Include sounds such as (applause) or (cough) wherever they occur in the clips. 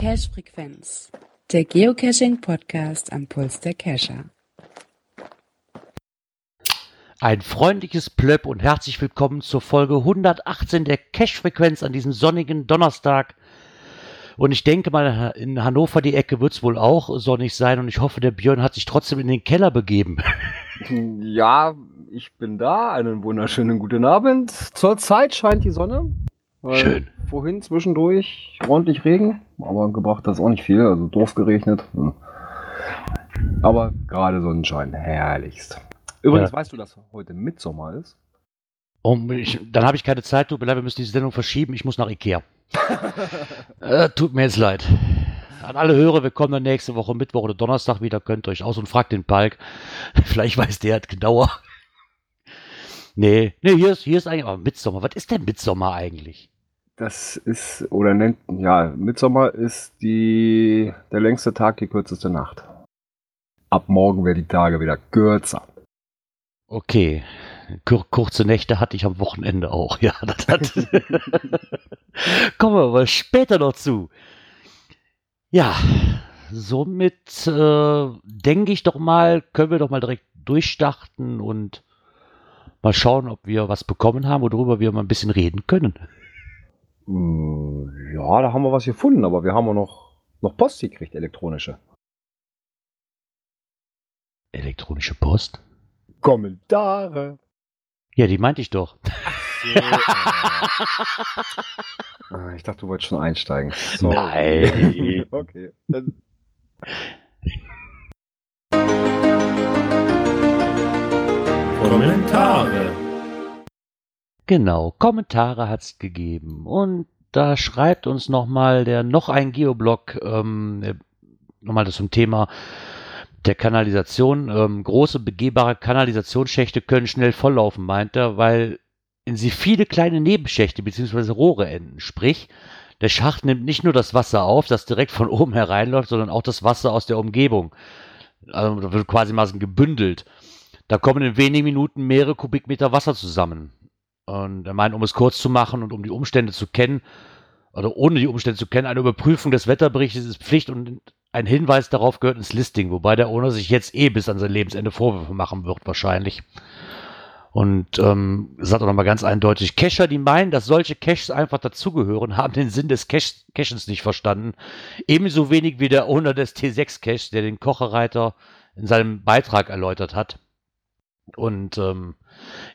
Cache-Frequenz, der Geocaching-Podcast am Puls der Cacher. Ein freundliches Plöpp und herzlich willkommen zur Folge 118 der Cache-Frequenz an diesem sonnigen Donnerstag. Und ich denke mal, in Hannover die Ecke wird es wohl auch sonnig sein und ich hoffe, der Björn hat sich trotzdem in den Keller begeben. (laughs) Ja, ich bin da. Einen wunderschönen guten Abend. Zurzeit scheint die Sonne. Schön. Vorhin zwischendurch ordentlich Regen, aber gebracht das auch nicht viel, also doof geregnet. Hm. Aber gerade Sonnenschein, herrlichst. Übrigens, Ja. weißt du, dass heute Mitsommer ist? Um, ich, dann habe ich keine Zeit, tut mir leid, wir müssen diese Sendung verschieben, ich muss nach Ikea. (laughs) äh, tut mir jetzt leid. An alle Hörer, wir kommen dann nächste Woche Mittwoch oder Donnerstag wieder, könnt ihr euch aus und fragt den Palk. (laughs) Vielleicht weiß der hat genauer. Nee, nee, hier ist, hier ist eigentlich, aber Mitsommer, was ist denn Mitsommer eigentlich? Das ist, oder nennt, ja, Mitsommer ist die, der längste Tag, die kürzeste Nacht. Ab morgen werden die Tage wieder kürzer. Okay. Kur kurze Nächte hatte ich am Wochenende auch. (laughs) Ja, das hat. (laughs) Kommen wir aber später noch zu. Ja, somit äh, denke ich doch mal, können wir doch mal direkt durchstarten und mal schauen, ob wir was bekommen haben, worüber wir mal ein bisschen reden können. Äh, Ja, da haben wir was gefunden, aber wir haben auch noch, noch Post gekriegt, elektronische. Elektronische Post? Kommentare. Ja, die meinte ich doch. (laughs) Ah, ich dachte, du wolltest schon einsteigen. Sorry. Nein. (laughs) okay. Dann Kommentare. Genau, Kommentare hat's gegeben. Und da schreibt uns nochmal der noch ein Geoblog, ähm, äh, nochmal das zum Thema der Kanalisation. Ähm, große begehbare Kanalisationsschächte können schnell volllaufen, meint er, weil in sie viele kleine Nebenschächte bzw. Rohre enden. Sprich, der Schacht nimmt nicht nur das Wasser auf, das direkt von oben hereinläuft, sondern auch das Wasser aus der Umgebung. Also da wird quasi mal gebündelt. Da kommen in wenigen Minuten mehrere Kubikmeter Wasser zusammen. Und er meint, um es kurz zu machen und um die Umstände zu kennen, oder ohne die Umstände zu kennen, eine Überprüfung des Wetterberichtes ist Pflicht und ein Hinweis darauf gehört ins Listing, wobei der Owner sich jetzt eh bis an sein Lebensende Vorwürfe machen wird, wahrscheinlich. Und ähm, sagt auch nochmal ganz eindeutig, Cacher, die meinen, dass solche Caches einfach dazugehören, haben den Sinn des Cache Cachens nicht verstanden. Ebenso wenig wie der Owner des T6 Caches, der den Kocherreiter in seinem Beitrag erläutert hat. Und ähm,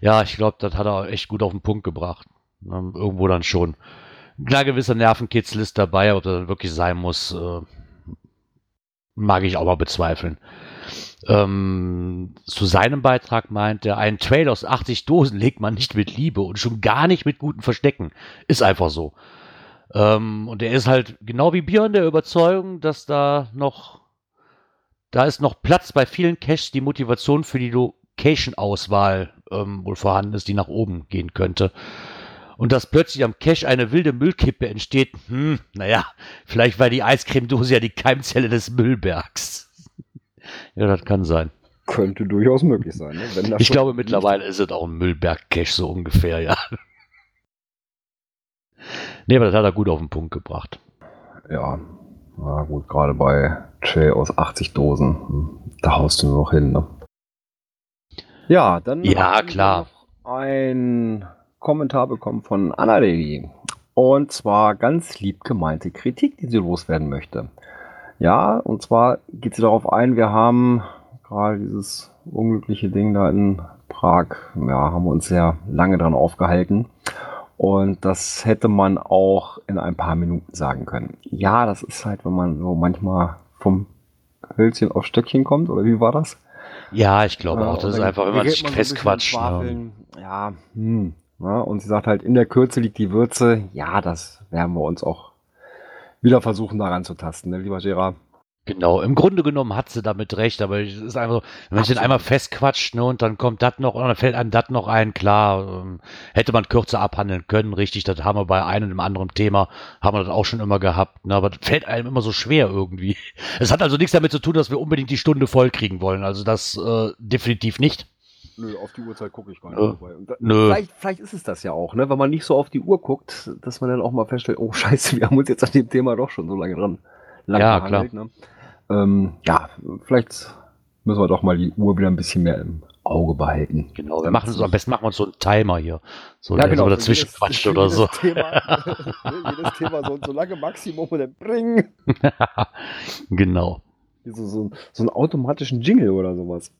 ja, ich glaube, das hat er echt gut auf den Punkt gebracht. Ähm, irgendwo dann schon. Klar, gewisser Nervenkitzel ist dabei, ob das dann wirklich sein muss, äh, mag ich auch mal bezweifeln. Ähm, zu seinem Beitrag meint er, einen Trail aus 80 Dosen legt man nicht mit Liebe und schon gar nicht mit guten Verstecken. Ist einfach so. Ähm, und er ist halt genau wie Björn der Überzeugung, dass da noch, da ist noch Platz bei vielen Caches, die Motivation für die Location-Auswahl ähm, wohl vorhanden ist, die nach oben gehen könnte. Und dass plötzlich am Cache eine wilde Müllkippe entsteht, hm, naja, vielleicht war die Eiscremedose ja die Keimzelle des Müllbergs. (laughs) ja, das kann sein. könnte durchaus möglich sein. Ne? Ich glaube, mittlerweile ist es auch ein Müllberg-Cache, so ungefähr, ja. (laughs) Nee, aber das hat er gut auf den Punkt gebracht. Ja, na gut, gerade bei Tray aus 80 Dosen, hm, da haust du nur noch hin, ne? Ja, dann Ja, klar. noch ein Kommentar bekommen von Annalena. Und zwar ganz lieb gemeinte Kritik, die sie loswerden möchte. Ja, und zwar geht sie darauf ein, wir haben gerade dieses unglückliche Ding da in Prag, ja, haben wir uns sehr lange dran aufgehalten. Und das hätte man auch in ein paar Minuten sagen können. Ja, das ist halt, wenn man so manchmal vom Hölzchen auf Stöckchen kommt, oder wie war das? Ja, ich glaube auch. Das und ist einfach, wenn man sich festquatscht. Ne? Ja, hm. Ja, und sie sagt halt, in der Kürze liegt die Würze. Ja, das werden wir uns auch wieder versuchen, daran zu tasten, ne, lieber Gerard? Genau, im Grunde genommen hat sie damit recht, aber es ist einfach so, wenn man den einmal festquatscht, ne, und dann kommt das noch, und dann fällt einem das noch ein, klar, ähm, hätte man kürzer abhandeln können, richtig, das haben wir bei einem und anderen Thema, haben wir das auch schon immer gehabt, ne, aber das fällt einem immer so schwer irgendwie. (laughs) Es hat also nichts damit zu tun, dass wir unbedingt die Stunde voll kriegen wollen, also das äh, definitiv nicht. Nö, auf die Uhrzeit gucke ich gar nicht. Und da, Nö. Vielleicht, vielleicht ist es das ja auch, ne? wenn man nicht so auf die Uhr guckt, dass man dann auch mal feststellt, oh (laughs) scheiße, wir haben uns jetzt an dem Thema doch schon so lange dran lang Ja, gehandelt, Ne? Ähm, ja, vielleicht müssen wir doch mal die Uhr wieder ein bisschen mehr im Auge behalten. Genau, wir machen so, am besten machen wir uns so einen Timer hier, so, Ja, genau. dazwischen jedes- quatscht oder so. (laughs) Thema, (laughs) jedes Thema so, so lange Maximum und dann bring. genau. So, so, so einen automatischen Jingle oder sowas.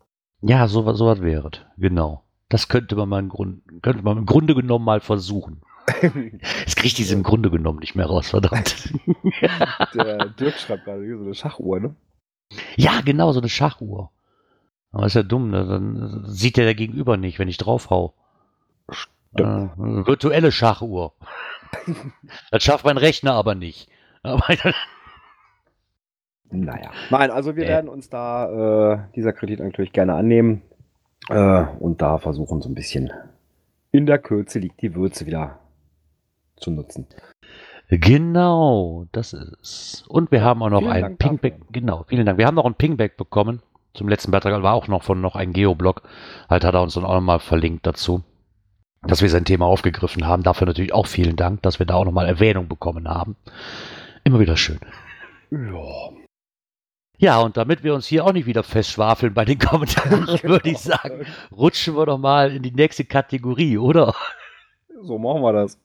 Ja, so, was- so was wäre es. Genau. Das könnte man mal im Grund, könnte man im Grunde genommen mal versuchen. (laughs) Jetzt kriege ich diese im Grunde genommen nicht mehr raus, verdammt. (laughs) Der Dirk schreibt gerade hier so eine Schachuhr, ne? ja, genau, so eine Schachuhr. Aber ist ja dumm, ne? dann sieht der Gegenüber nicht, wenn ich draufhau. Äh, virtuelle Schachuhr. (laughs) das schafft mein Rechner aber nicht. Aber Naja. Nein, also wir Äh. werden uns da äh, dieser Kritik natürlich gerne annehmen äh, und da versuchen so ein bisschen in der Kürze liegt die Würze wieder zu nutzen. Genau, das ist es. Und wir haben auch noch Vielen ein Dank Pingback. dafür. Genau, vielen Dank. Wir haben noch ein Pingback bekommen. Zum letzten Beitrag war auch noch von noch ein Geoblog. Halt hat er uns dann auch nochmal verlinkt dazu, dass wir sein Thema aufgegriffen haben. Dafür natürlich auch vielen Dank, dass wir da auch nochmal Erwähnung bekommen haben. Immer wieder schön. Ja. Ja, und damit wir uns hier auch nicht wieder festschwafeln bei den Kommentaren, (laughs) würde ich sagen, rutschen wir doch mal in die nächste Kategorie, oder? So machen wir das.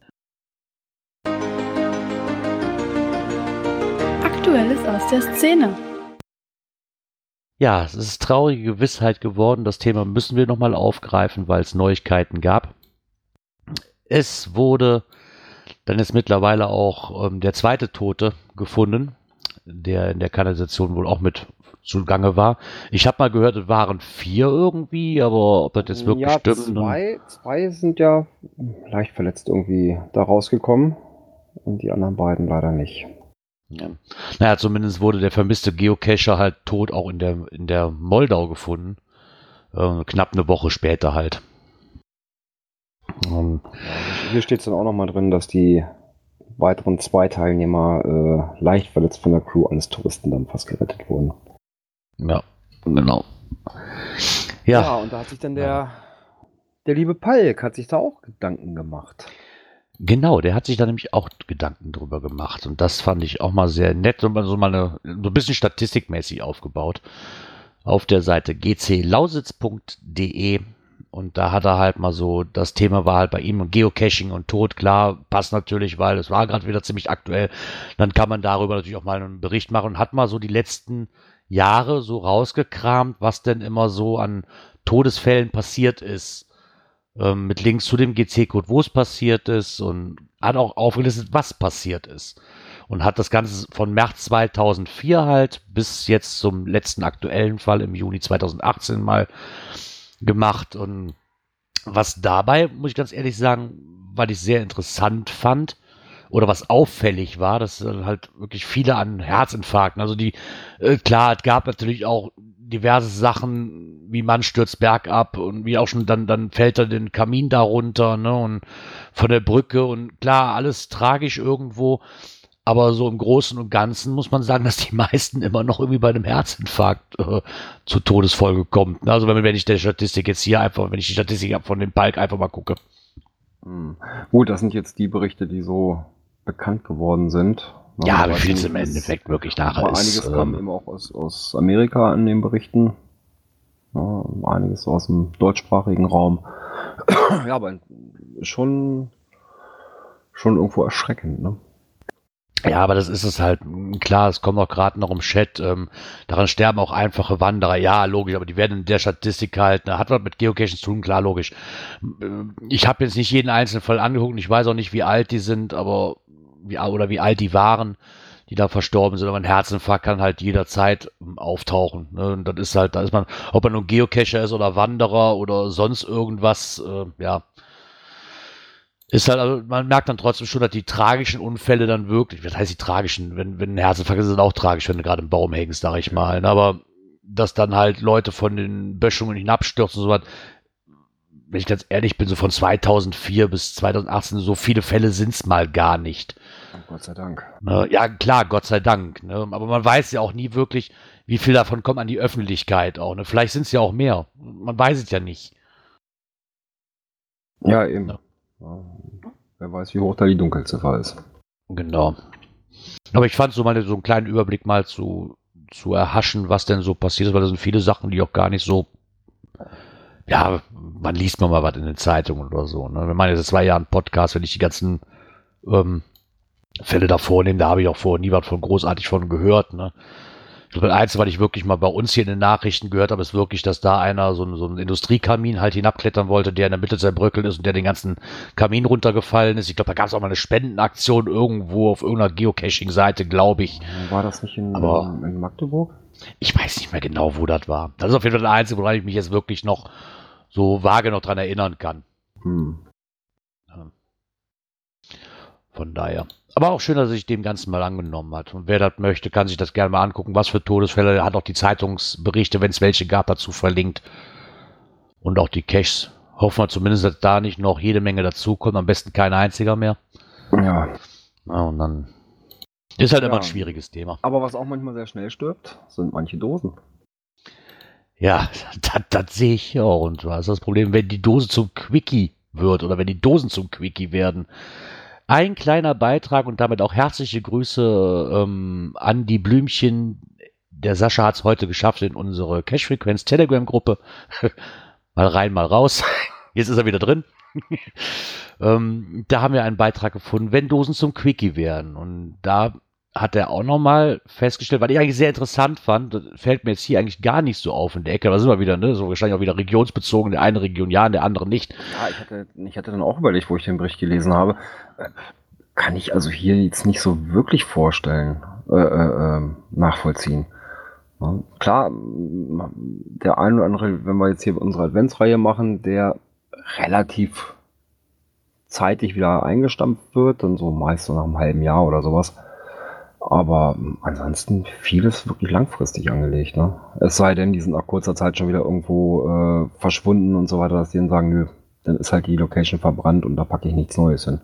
Aktuelles aus der Szene. Ja, es ist traurige Gewissheit geworden. Das Thema müssen wir nochmal aufgreifen, weil es Neuigkeiten gab. Es wurde dann ist mittlerweile auch ähm, der zweite Tote gefunden, der in der Kanalisation wohl auch mit zugange war. Ich habe mal gehört, es waren vier irgendwie, aber ob das jetzt wirklich ja, stimmt. ne? Zwei, zwei sind ja leicht verletzt irgendwie da rausgekommen und die anderen beiden leider nicht. Ja. Naja, zumindest wurde der vermisste Geocacher halt tot auch in der, in der Moldau gefunden. Äh, knapp eine Woche später halt. Ähm, Ja, hier steht es dann auch nochmal drin, dass die weiteren zwei Teilnehmer äh, leicht verletzt von der Crew eines Touristen dann fast gerettet wurden. ja, genau. Ja, und da hat sich dann der, der liebe Palk hat sich da auch Gedanken gemacht. genau, der hat sich da nämlich auch Gedanken drüber gemacht. Und das fand ich auch mal sehr nett und mal so mal eine, so ein bisschen statistikmäßig aufgebaut. Auf der Seite gclausitz.de und da hat er halt mal so, das Thema war halt bei ihm Geocaching und Tod, klar, passt natürlich, weil es war gerade wieder ziemlich aktuell. Dann kann man darüber natürlich auch mal einen Bericht machen und hat mal so die letzten Jahre so rausgekramt, was denn immer so an Todesfällen passiert ist. Ähm, mit Links zu dem GC-Code, wo es passiert ist und hat auch aufgelistet, was passiert ist. Und hat das Ganze von März 2004 halt bis jetzt zum letzten aktuellen Fall im Juni 2018 mal gemacht. Und was dabei, muss ich ganz ehrlich sagen, weil ich sehr interessant fand oder was auffällig war, dass halt wirklich viele an Herzinfarkten, also die, äh, klar, es gab natürlich auch diverse Sachen, wie man stürzt bergab und wie auch schon dann, dann fällt er den Kamin darunter, ne, und von der Brücke und klar, alles tragisch irgendwo. Aber so im Großen und Ganzen muss man sagen, dass die (laughs) meisten immer noch irgendwie bei einem Herzinfarkt äh, zu Todesfolge kommen. Also wenn, wenn ich der Statistik jetzt hier einfach, wenn ich die Statistik von dem Palk einfach mal gucke. Hm. Gut, das sind jetzt die Berichte, die so bekannt geworden sind. Ja, wie viel es im Endeffekt wirklich nachher Aber ist. einiges kam ähm, eben auch aus, aus Amerika an den Berichten. Ja, einiges aus dem deutschsprachigen Raum. (clears throat) ja, aber schon, schon irgendwo erschreckend, ne? Ja, aber das ist es halt. Klar, es kommt auch gerade noch im Chat. Ähm, daran sterben auch einfache Wanderer. Ja, logisch, aber die werden in der Statistik halt. Ne, hat was mit Geocaching zu tun, klar, logisch. Ähm, Ich habe jetzt nicht jeden einzelnen Fall angeguckt ich weiß auch nicht, wie alt die sind, aber wie oder wie alt die waren, die da verstorben sind. Aber ein Herzinfarkt kann halt jederzeit ähm, auftauchen. Ne? Und das ist halt, da ist man, ob man nun Geocacher ist oder Wanderer oder sonst irgendwas, äh, ja. Ist halt, also man merkt dann trotzdem schon, dass die tragischen Unfälle dann wirklich, was heißt die tragischen, wenn, wenn ein Herzinfarkt ist, ist es auch tragisch, wenn du gerade im Baum hängst, sag ich mal. Ne? Aber dass dann halt Leute von den Böschungen hinabstürzen und so was, wenn ich ganz ehrlich bin, so von 2004 bis 2018, so viele Fälle sind es mal gar nicht. Gott sei Dank. Ne? Ja, klar, Gott sei Dank. Ne? Aber man weiß ja auch nie wirklich, wie viel davon kommt an die Öffentlichkeit auch. Ne? Vielleicht sind es ja auch mehr. Man weiß es ja nicht. Ja, eben. Ja. Ja. Wer weiß, wie hoch da die Dunkelziffer ist. Genau. Aber ich fand so mal so einen kleinen Überblick mal zu, zu erhaschen, was denn so passiert ist, weil da sind viele Sachen, die auch gar nicht so, ja, man liest mal was in den Zeitungen oder so. Ne? Wir machen jetzt zwei Jahre einen Podcast, wenn ich die ganzen ähm, Fälle davor nehme, da habe ich auch vorher nie was von großartig von gehört. Ne? Ich glaube, das Einzige, was ich wirklich mal bei uns hier in den Nachrichten gehört habe, ist wirklich, dass da einer so, so einen Industriekamin halt hinabklettern wollte, der in der Mitte zerbröckelt ist und der den ganzen Kamin runtergefallen ist. Ich glaube, da gab es auch mal eine Spendenaktion irgendwo auf irgendeiner Geocaching-Seite, glaube ich. War das nicht in, Aber in Magdeburg? Ich weiß nicht mehr genau, wo das war. Das ist auf jeden Fall das Einzige, woran ich mich jetzt wirklich noch so vage noch dran erinnern kann. Hm. Von daher. Aber auch schön, dass er sich dem Ganzen mal angenommen hat. Und wer das möchte, kann sich das gerne mal angucken. Was für Todesfälle. Hat auch die Zeitungsberichte, wenn es welche gab, dazu verlinkt. Und auch die Caches. Hoffen wir zumindest, dass da nicht noch jede Menge dazukommt. Am besten kein einziger mehr. Ja. ja und dann ist halt ja. immer ein schwieriges Thema. Aber was auch manchmal sehr schnell stirbt, sind manche Dosen. Ja, (laughs) das, das sehe ich auch. Und was ist das Problem, wenn die Dose zum Quickie wird oder wenn die Dosen zum Quickie werden? Ein kleiner Beitrag und damit auch herzliche Grüße ähm, an die Blümchen. Der Sascha hat es heute geschafft in unsere Cash-Frequenz Telegram-Gruppe. (laughs) mal rein, mal raus. (laughs) Jetzt ist er wieder drin. (laughs) ähm, da haben wir einen Beitrag gefunden, wenn Dosen zum Quickie werden. Und da hat er auch nochmal festgestellt, weil ich eigentlich sehr interessant fand, fällt mir jetzt hier eigentlich gar nicht so auf in der Ecke, da sind wir wieder, ne, so wahrscheinlich auch wieder regionsbezogen, der eine Region ja, der andere nicht. Ja, ich hatte, ich hatte dann auch überlegt, wo ich den Bericht gelesen habe, äh, kann ich also hier jetzt nicht so wirklich vorstellen, äh, äh, ähm, nachvollziehen. Klar, der eine oder andere, wenn wir jetzt hier unsere Adventsreihe machen, der relativ zeitig wieder eingestampft wird, dann so meist so nach einem halben Jahr oder sowas aber ansonsten vieles wirklich langfristig angelegt. Ne? Es sei denn, die sind nach kurzer Zeit schon wieder irgendwo äh, verschwunden und so weiter, dass die dann sagen, nö, dann ist halt die Location verbrannt und da packe ich nichts Neues hin.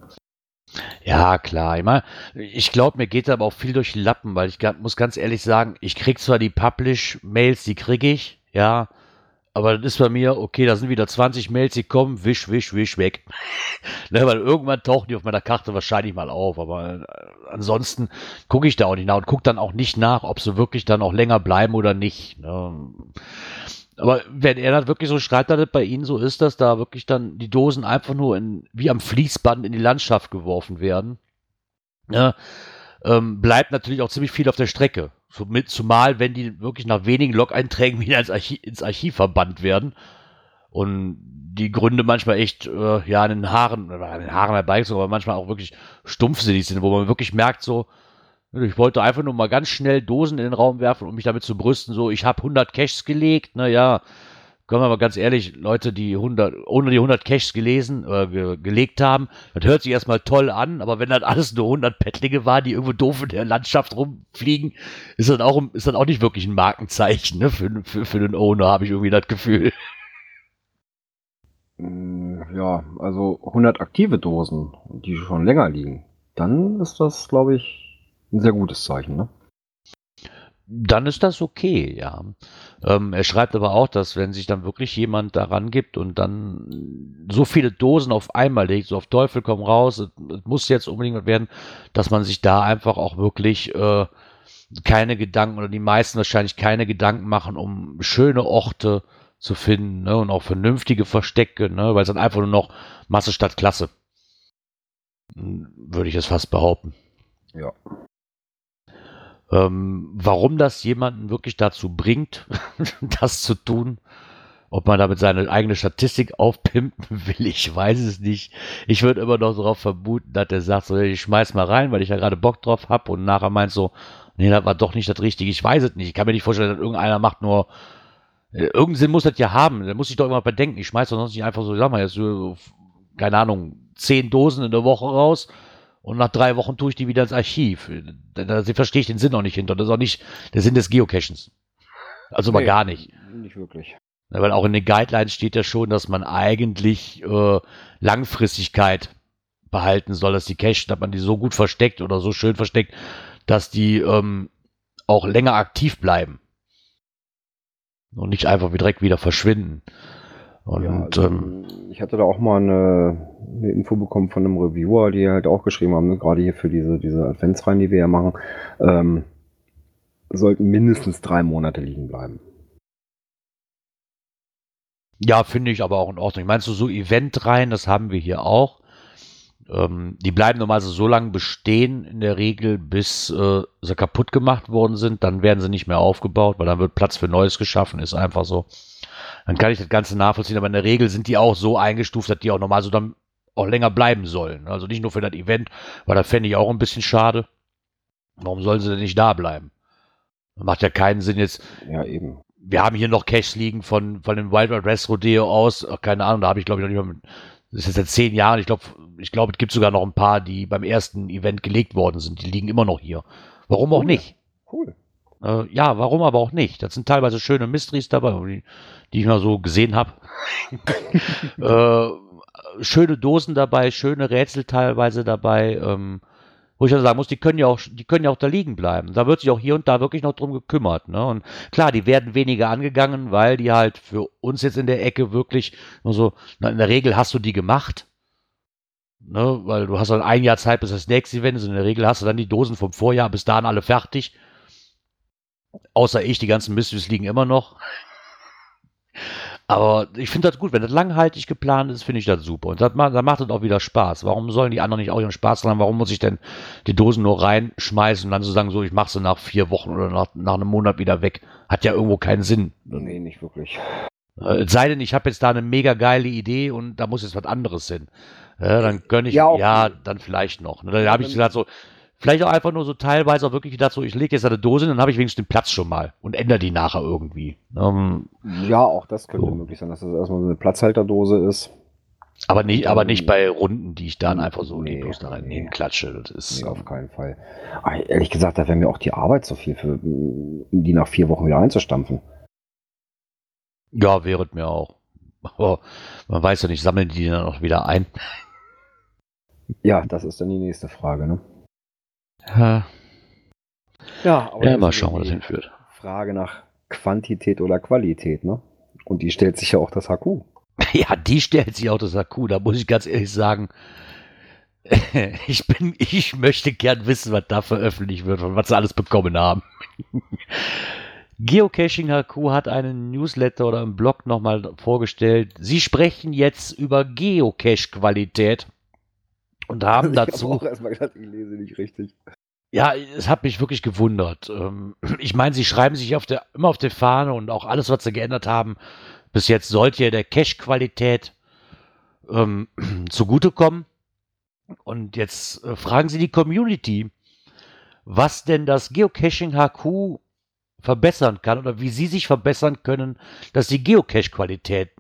Ja, klar. Mein, ich glaube, mir geht aber auch viel durch die Lappen, weil ich muss ganz ehrlich sagen, ich kriege zwar die Publish-Mails, die kriege ich, ja, aber das ist bei mir, okay, da sind wieder 20 Mails, die kommen, wisch, wisch, wisch, weg. (laughs) ne, weil irgendwann tauchen die auf meiner Karte wahrscheinlich mal auf. Aber äh, ansonsten gucke ich da auch nicht nach und gucke dann auch nicht nach, ob sie wirklich dann auch länger bleiben oder nicht. Ne. Aber wenn er das wirklich so schreibt, dass das bei Ihnen so ist, dass da wirklich dann die Dosen einfach nur in, wie am Fließband in die Landschaft geworfen werden, ne, ähm, bleibt natürlich auch ziemlich viel auf der Strecke. Zumal, wenn die wirklich nach wenigen Log-Einträgen (laughs) wieder ins Archiv, ins Archiv verbannt werden. Und die Gründe manchmal echt, äh, ja, an den Haaren, an den Haaren herbeigezogen, aber manchmal auch wirklich stumpfsinnig sind, wo man wirklich merkt, so, ich wollte einfach nur mal ganz schnell Dosen in den Raum werfen, um mich damit zu brüsten, so, ich habe 100 Caches gelegt, naja, Kommen wir mal ganz ehrlich, Leute, die 100, ohne die 100 Caches gelesen, äh, ge gelegt haben, das hört sich erstmal toll an, aber wenn das alles nur 100 Pettlinge waren, die irgendwo doof in der Landschaft rumfliegen, ist das auch, ist das auch nicht wirklich ein Markenzeichen, ne, für, für, für den Owner, habe ich irgendwie das Gefühl. Mm, ja, also 100 aktive Dosen, die schon länger liegen, dann ist das, glaube ich, ein sehr gutes Zeichen, ne? Dann ist das okay, ja. Ähm, er schreibt aber auch, dass wenn sich dann wirklich jemand daran gibt und dann so viele Dosen auf einmal legt, so auf Teufel komm raus, es, muss jetzt unbedingt werden, dass man sich da einfach auch wirklich äh, keine Gedanken oder die meisten wahrscheinlich keine Gedanken machen, um schöne Orte zu finden ne, und auch vernünftige Verstecke, ne, weil es dann einfach nur noch Masse statt Klasse. Würde ich es fast behaupten. Ja. Ähm, warum das jemanden wirklich dazu bringt, (laughs) das zu tun, ob man damit seine eigene Statistik aufpimpen will, ich weiß es nicht. Ich würde immer noch darauf vermuten, dass er sagt, so, ich schmeiß mal rein, weil ich ja gerade Bock drauf habe und nachher meint so, nee, das war doch nicht das Richtige, ich weiß es nicht. Ich kann mir nicht vorstellen, dass irgendeiner macht nur, äh, irgendeinen Sinn muss das ja haben, der muss sich doch immer bedenken. Ich schmeiß doch sonst nicht einfach so, sag mal, jetzt, keine Ahnung, zehn Dosen in der Woche raus und nach drei Wochen tue ich die wieder ins Archiv. Da, da verstehe ich den Sinn auch nicht hinter. Das ist auch nicht der Sinn des Geocachens. Also mal Nee, gar nicht. Nicht wirklich. Ja, weil auch in den Guidelines steht ja schon, dass man eigentlich äh, Langfristigkeit behalten soll, dass die Cache, dass man die so gut versteckt oder so schön versteckt, dass die ähm, auch länger aktiv bleiben. Und nicht einfach wie direkt wieder verschwinden. Und ja, also, ähm, ich hatte da auch mal eine, eine Info bekommen von einem Reviewer, die halt auch geschrieben haben, ne, gerade hier für diese, diese Adventsreihen, die wir ja machen, ähm, sollten mindestens drei Monate liegen bleiben. ja, finde ich aber auch in Ordnung. Meinst du so Event rein, das haben wir hier auch. Ähm, die bleiben normalerweise so lange bestehen, in der Regel, bis äh, sie kaputt gemacht worden sind. Dann werden sie nicht mehr aufgebaut, weil dann wird Platz für Neues geschaffen, ist einfach so. Dann kann ich das Ganze nachvollziehen, aber in der Regel sind die auch so eingestuft, dass die auch normal so dann auch länger bleiben sollen. Also nicht nur für das Event, weil das fände ich auch ein bisschen schade. Warum sollen sie denn nicht da bleiben? Macht ja keinen Sinn jetzt. Ja, eben. Wir haben hier noch Caches liegen von, von dem Wild Wild West Rodeo aus. Ach, keine Ahnung, da habe ich glaube ich noch nicht mal. Mit, das ist jetzt seit zehn Jahren. Ich glaube, ich glaube, es gibt sogar noch ein paar, die beim ersten Event gelegt worden sind. Die liegen immer noch hier. Warum auch Cool. nicht? Cool. Äh, ja, warum aber auch nicht? Das sind teilweise schöne Mysteries dabei, die, ich mal so gesehen habe. (laughs) äh, schöne Dosen dabei, schöne Rätsel teilweise dabei. Ähm, wo ich dann sagen muss, die können ja auch, die können ja auch da liegen bleiben. Da wird sich auch hier und da wirklich noch drum gekümmert. Ne? Und klar, die werden weniger angegangen, weil die halt für uns jetzt in der Ecke wirklich nur so, na, in der Regel hast du die gemacht. Ne? Weil du hast halt ein Jahr Zeit, bis das nächste Event ist. In der Regel hast du dann die Dosen vom Vorjahr bis dahin alle fertig. Außer ich, die ganzen Mysteries liegen immer noch. Aber ich finde das gut, wenn das langhaltig geplant ist, finde ich das super. Und das macht, dann macht es auch wieder Spaß. Warum sollen die anderen nicht auch ihren Spaß haben? Warum muss ich denn die Dosen nur reinschmeißen und dann so sagen, so, ich mache sie nach vier Wochen oder nach, nach einem Monat wieder weg? Hat ja irgendwo keinen Sinn. Nee, nicht wirklich. Äh, Es sei denn, ich habe jetzt da eine mega geile Idee und da muss jetzt was anderes hin. Ja, dann gönne ich, Ja, ja, dann vielleicht noch. Ne, Dann habe ich gedacht, so, vielleicht auch einfach nur so teilweise auch wirklich gedacht, so, ich lege jetzt eine Dose hin, dann habe ich wenigstens den Platz schon mal und ändere die nachher irgendwie. Ähm, Ja, auch das könnte So. möglich sein, dass das erstmal so eine Platzhalterdose ist. aber nicht, aber nicht bei Runden, die ich dann einfach so Nee, leblos da rein nee. hinklatsche. Das ist, Nee, auf keinen Fall. Aber ehrlich gesagt, da wäre mir auch die Arbeit so viel für, um die nach vier Wochen wieder einzustampfen. ja, wäre mir auch. Aber man weiß ja nicht, sammeln die dann auch wieder ein. Ja, das ist dann die nächste Frage, ne? Ja, Ja, aber ja mal schauen, wo das hinführt. Frage nach Quantität oder Qualität, ne? Und die stellt sich ja auch das HQ. (laughs) Ja, die stellt sich auch das Akku. Da muss ich ganz ehrlich sagen, (laughs) ich bin, ich möchte gern wissen, was da veröffentlicht wird und was sie alles bekommen haben. (laughs) Geocaching HQ hat einen Newsletter oder einen Blog nochmal vorgestellt. Sie sprechen jetzt über Geocache-Qualität und haben (laughs) Ich habe dazu auch erstmal gedacht, ich lese nicht richtig. ja, es hat mich wirklich gewundert. Ähm, Ich meine, sie schreiben sich auf der, immer auf der Fahne und auch alles, was sie geändert haben, bis jetzt sollte ja der Cache-Qualität ähm, (clears throat) zugutekommen. Und jetzt äh, fragen sie die Community, was denn das Geocaching HQ verbessern kann oder wie sie sich verbessern können, dass die Geocache-Qualität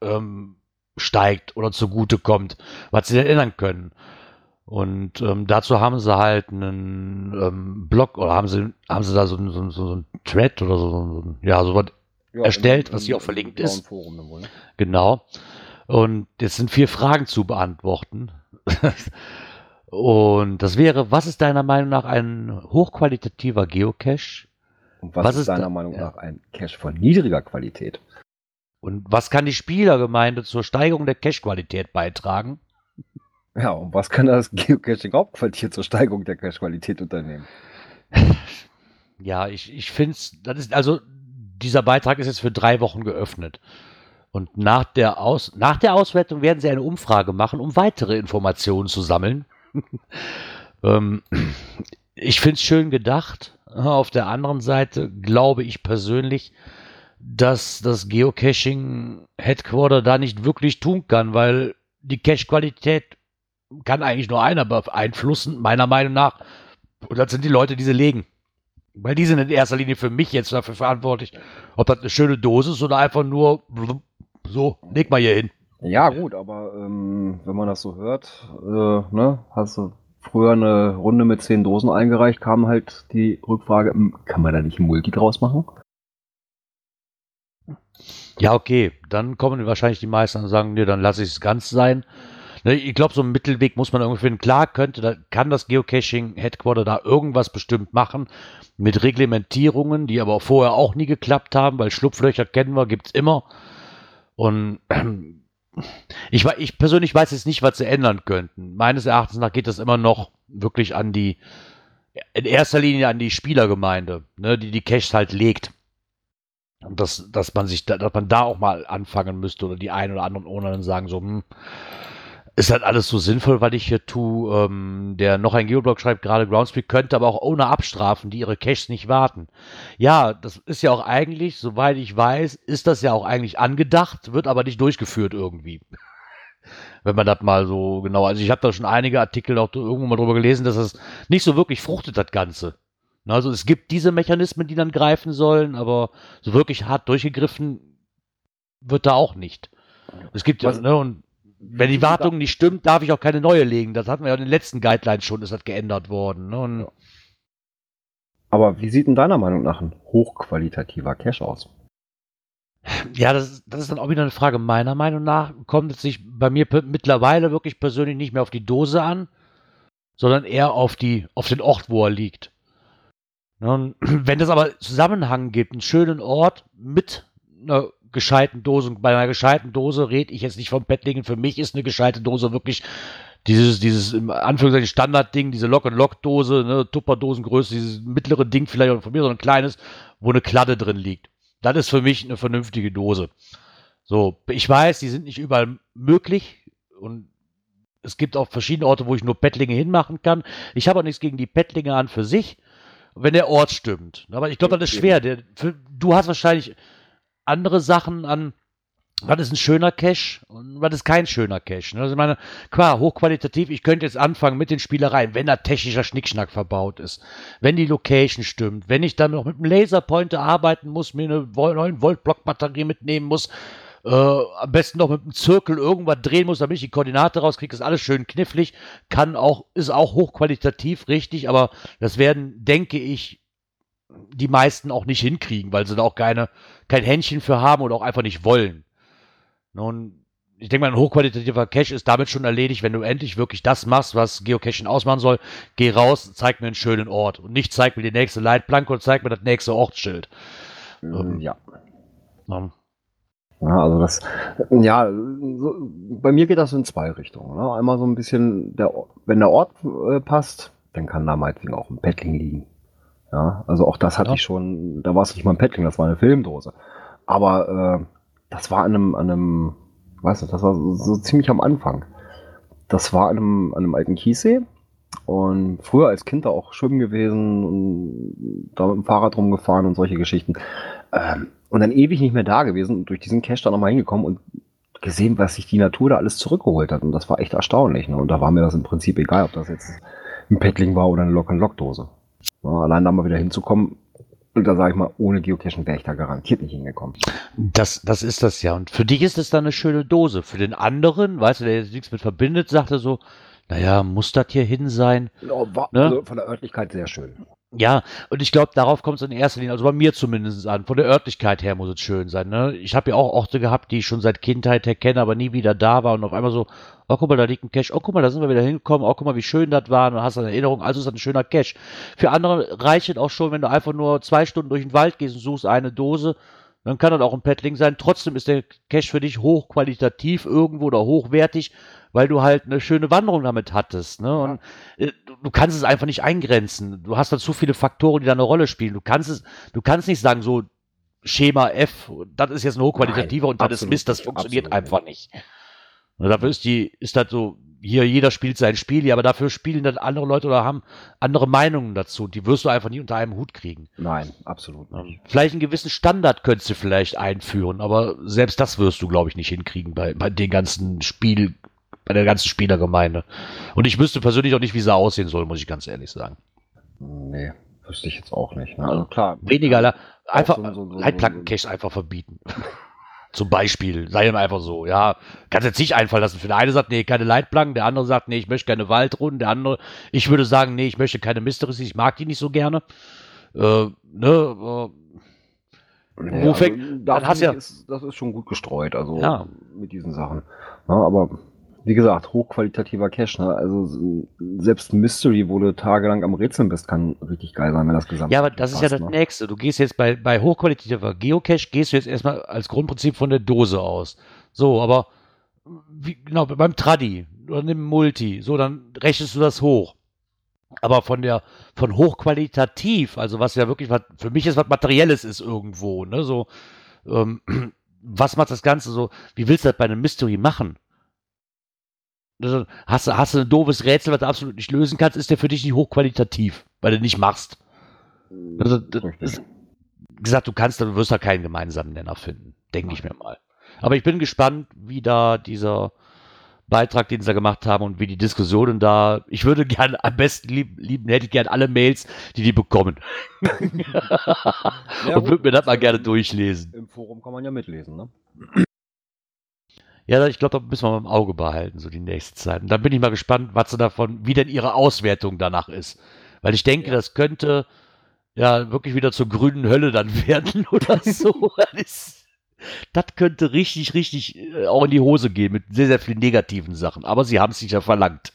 ähm, steigt oder zugutekommt, was sie denn ändern können. Und ähm, dazu haben sie halt einen ähm, Blog oder haben sie, haben sie da so, ein- so, ein- so ein Thread oder so, so ja, so was Ja, Erstellt, was hier auch verlinkt ist. Forum wohl, ne? Genau. Und jetzt sind vier Fragen zu beantworten. (laughs) Und das wäre, was ist deiner Meinung nach ein hochqualitativer Geocache? Und was, Was ist deiner da- Meinung nach ein Cache von niedriger Qualität? Und was kann die Spielergemeinde zur Steigerung der Cache-Qualität beitragen? Ja, und was kann das Geocaching Hauptquartier zur Steigerung der Cache-Qualität unternehmen? (laughs) Ja, ich, ich finde es, das ist, also dieser Beitrag ist jetzt für drei Wochen geöffnet. Und nach der, Aus, nach der Auswertung werden sie eine Umfrage machen, um weitere Informationen zu sammeln. (laughs) ähm, ich finde es schön gedacht. Auf der anderen Seite glaube ich persönlich, dass das Geocaching Headquarter da nicht wirklich tun kann, weil die Cache-Qualität kann eigentlich nur einer beeinflussen, meiner Meinung nach. Und das sind die Leute, die sie legen. Weil die sind in erster Linie für mich jetzt dafür verantwortlich, ob das eine schöne Dose ist oder einfach nur so, leg mal hier hin. Ja, gut, aber ähm, wenn man das so hört, äh, ne, hast du früher eine Runde mit zehn Dosen eingereicht, kam halt die Rückfrage, hm, kann man da nicht ein Multi draus machen? Ja, okay, dann kommen wahrscheinlich die meisten und sagen, nee, dann lasse ich es ganz sein. Ne, ich glaube, so einen Mittelweg muss man irgendwie finden. Klar könnte, kann das Geocaching Headquarter da irgendwas bestimmt machen mit Reglementierungen, die aber vorher auch nie geklappt haben, weil Schlupflöcher kennen wir, gibt's immer. Und (clears throat) ich, ich persönlich weiß jetzt nicht, was sie ändern könnten. Meines Erachtens nach geht das immer noch wirklich an die, in erster Linie an die Spielergemeinde, ne, die die Caches halt legt. Und dass, dass man sich, da, dass man da auch mal anfangen müsste oder die einen oder anderen Ohne sagen so, hm, ist halt alles so sinnvoll, weil ich hier tue. Ähm, der noch ein Geoblog schreibt gerade, Groundspeak könnte aber auch Owner abstrafen, die ihre Caches nicht warten. Ja, das ist ja auch eigentlich, soweit ich weiß, ist das ja auch eigentlich angedacht, wird aber nicht durchgeführt irgendwie. (laughs) Wenn man das mal so genau, also ich habe da schon einige Artikel auch irgendwo mal drüber gelesen, dass das nicht so wirklich fruchtet, das Ganze. Also es gibt diese Mechanismen, die dann greifen sollen, aber so wirklich hart durchgegriffen wird da auch nicht. Es gibt ja, ne, und wenn die Wartung nicht stimmt, darf ich auch keine neue legen. Das hatten wir ja in den letzten Guidelines schon, ist das geändert worden. Ne? Aber wie sieht in deiner Meinung nach ein hochqualitativer Cache aus? Ja, das, das, ist dann auch wieder eine Frage. Meiner Meinung nach kommt es sich bei mir mittlerweile wirklich persönlich nicht mehr auf die Dose an, sondern eher auf, die, auf den Ort, wo er liegt. Ne? (clears throat) Wenn es aber Zusammenhang gibt, einen schönen Ort mit einer gescheiten Dose. bei einer gescheiten Dose rede ich jetzt nicht vom Bettlingen. Für mich ist eine gescheite Dose wirklich dieses, dieses, im Anführungszeichen Standardding, diese Lock-and-Lock-Dose, ne, Tupperdosengröße, dieses mittlere Ding vielleicht von mir, so ein kleines, wo eine Kladde drin liegt. Das ist für mich eine vernünftige Dose. So, ich weiß, die sind nicht überall möglich und es gibt auch verschiedene Orte, wo ich nur Bettlinge hinmachen kann. Ich habe auch nichts gegen die Bettlinge an für sich, wenn der Ort stimmt. Aber ich glaube, das ist schwer. Der, für, du hast wahrscheinlich andere Sachen an, was ist ein schöner Cache und was ist kein schöner Cache. Ne? Also ich meine, klar, hochqualitativ, ich könnte jetzt anfangen mit den Spielereien, wenn da technischer Schnickschnack verbaut ist, wenn die Location stimmt, wenn ich dann noch mit einem Laserpointer arbeiten muss, mir eine 9 Volt Blockbatterie mitnehmen muss, äh, am besten noch mit einem Zirkel irgendwas drehen muss, damit ich die Koordinate rauskriege, ist alles schön knifflig, kann auch, ist auch hochqualitativ, richtig, aber das werden, denke ich, die meisten auch nicht hinkriegen, weil sie da auch keine, kein Händchen für haben oder auch einfach nicht wollen. Nun, ich denke mal, ein hochqualitativer Cache ist damit schon erledigt, wenn du endlich wirklich das machst, was Geocaching ausmachen soll. Geh raus, zeig mir einen schönen Ort und nicht zeig mir die nächste Leitplanke und zeig mir das nächste Ortsschild. Ähm, ja. ja. Ja, also das, ja, so, bei mir geht das in zwei Richtungen. Ne? Einmal so ein bisschen, der, wenn der Ort äh, passt, dann kann da meinetwegen auch ein Paddling liegen. Ja, also auch das hatte ja. ich schon, da war es nicht mal ein Paddling, das war eine Filmdose. Aber äh, das war an einem, an einem, weißt du, das war so, so, ziemlich am Anfang. Das war an einem, an einem alten Kiessee und früher als Kind da auch schwimmen gewesen und da mit dem Fahrrad rumgefahren und solche Geschichten. Ähm, und dann ewig nicht mehr da gewesen und durch diesen Cache da nochmal hingekommen und gesehen, was sich die Natur da alles zurückgeholt hat. Und das war echt erstaunlich. Ne? Und da war mir das im Prinzip egal, ob das jetzt ein Paddling war oder eine Lock-and-Lock-Dose. Allein da mal wieder hinzukommen, und da sage ich mal, ohne Geocaching wäre ich da garantiert nicht hingekommen. Das, das ist das ja. Und für dich ist es dann eine schöne Dose. Für den anderen, weißt du, der jetzt nichts mit verbindet, sagt er so, naja, muss das hier hin sein? Ja, war, ne? also von der Örtlichkeit sehr schön. Ja, und ich glaube, darauf kommt es in erster Linie, also bei mir zumindest an. Von der Örtlichkeit her muss es schön sein. Ne? Ich habe ja auch Orte gehabt, die ich schon seit Kindheit her kenne, aber nie wieder da war und auf einmal so, oh guck mal, da liegt ein Cache, oh guck mal, da sind wir wieder hingekommen, oh guck mal, wie schön das war, und hast eine Erinnerung, also ist das ein schöner Cache. Für andere reicht es auch schon, wenn du einfach nur zwei Stunden durch den Wald gehst und suchst eine Dose, dann kann das auch ein Paddling sein. Trotzdem ist der Cache für dich hochqualitativ irgendwo oder hochwertig weil du halt eine schöne Wanderung damit hattest. Ne? Und äh, du, du, kannst es einfach nicht eingrenzen. Du hast da zu viele Faktoren, die da eine Rolle spielen. Du kannst es, du kannst nicht sagen, so Schema F, das ist jetzt ein hochqualitativer Nein, und das ist Mist, das funktioniert einfach nicht. Und dafür ist die, ist das so, hier jeder spielt sein Spiel, ja, aber dafür spielen dann andere Leute oder haben andere Meinungen dazu. Die wirst du einfach nie unter einem Hut kriegen. Nein, absolut nicht. Vielleicht einen gewissen Standard könntest du vielleicht einführen, aber selbst das wirst du, glaube ich, nicht hinkriegen bei, bei den ganzen Spiel, bei der ganzen Spielergemeinde. Und ich wüsste persönlich auch nicht, wie sie aussehen soll, muss ich ganz ehrlich sagen. Nee, wüsste ich jetzt auch nicht. Ne? Also klar. Weniger, einfach so, so, so, Leitplankencache einfach verbieten. (laughs) Zum Beispiel, sei ihm einfach so, ja. Kannst jetzt nicht einfallen lassen. Für der eine sagt, nee, keine Leitplanken, der andere sagt, nee, ich möchte keine Waldrunden, der andere, ich würde sagen, nee, ich möchte keine Mysteries, ich mag die nicht so gerne. Äh, ne, äh, Nee, also, dann da hast ja- ist, das ist schon gut gestreut, also Ja. mit diesen Sachen. Ja, aber wie gesagt, hochqualitativer Cache. Ne? Also selbst Mystery, wo du tagelang am Rätseln bist, kann richtig geil sein, wenn das Gesamt Ja, aber das ist ja passt, das ne? Nächste. Du gehst jetzt bei, bei hochqualitativer Geocache, gehst du jetzt erstmal als Grundprinzip von der Dose aus. So, aber wie, genau, beim Tradi oder dem Multi, so, dann rechnest du das hoch. Aber von der, von hochqualitativ, also was ja wirklich was, für mich ist was Materielles ist irgendwo, ne, so, ähm, (clears throat) was macht das Ganze so, wie willst du das bei einem Mystery machen? Also, Hast du, hast du ein doofes Rätsel, was du absolut nicht lösen kannst, ist der für dich nicht hochqualitativ, weil du nicht machst. Also, das Richtig. ist, gesagt, du kannst, du wirst da keinen gemeinsamen Nenner finden, denke ich mir mal. Aber ich bin gespannt, wie da dieser Beitrag, den sie da gemacht haben und wie die Diskussionen da. Ich würde gerne am besten lieb, lieben, hätte ich gerne alle Mails, die die bekommen. (laughs) Ja, und würde mir das mal gerne durchlesen. Im Forum kann man ja mitlesen, ne? Ja, ich glaube, da müssen wir mal im Auge behalten, so die nächste Zeit. Und dann bin ich mal gespannt, was sie davon, wie denn ihre Auswertung danach ist. Weil ich denke, Ja. das könnte ja wirklich wieder zur grünen Hölle dann (laughs) werden oder so. das, ist, das könnte richtig, richtig äh, auch in die Hose gehen mit sehr, sehr vielen negativen Sachen. Aber sie haben es sich ja verlangt.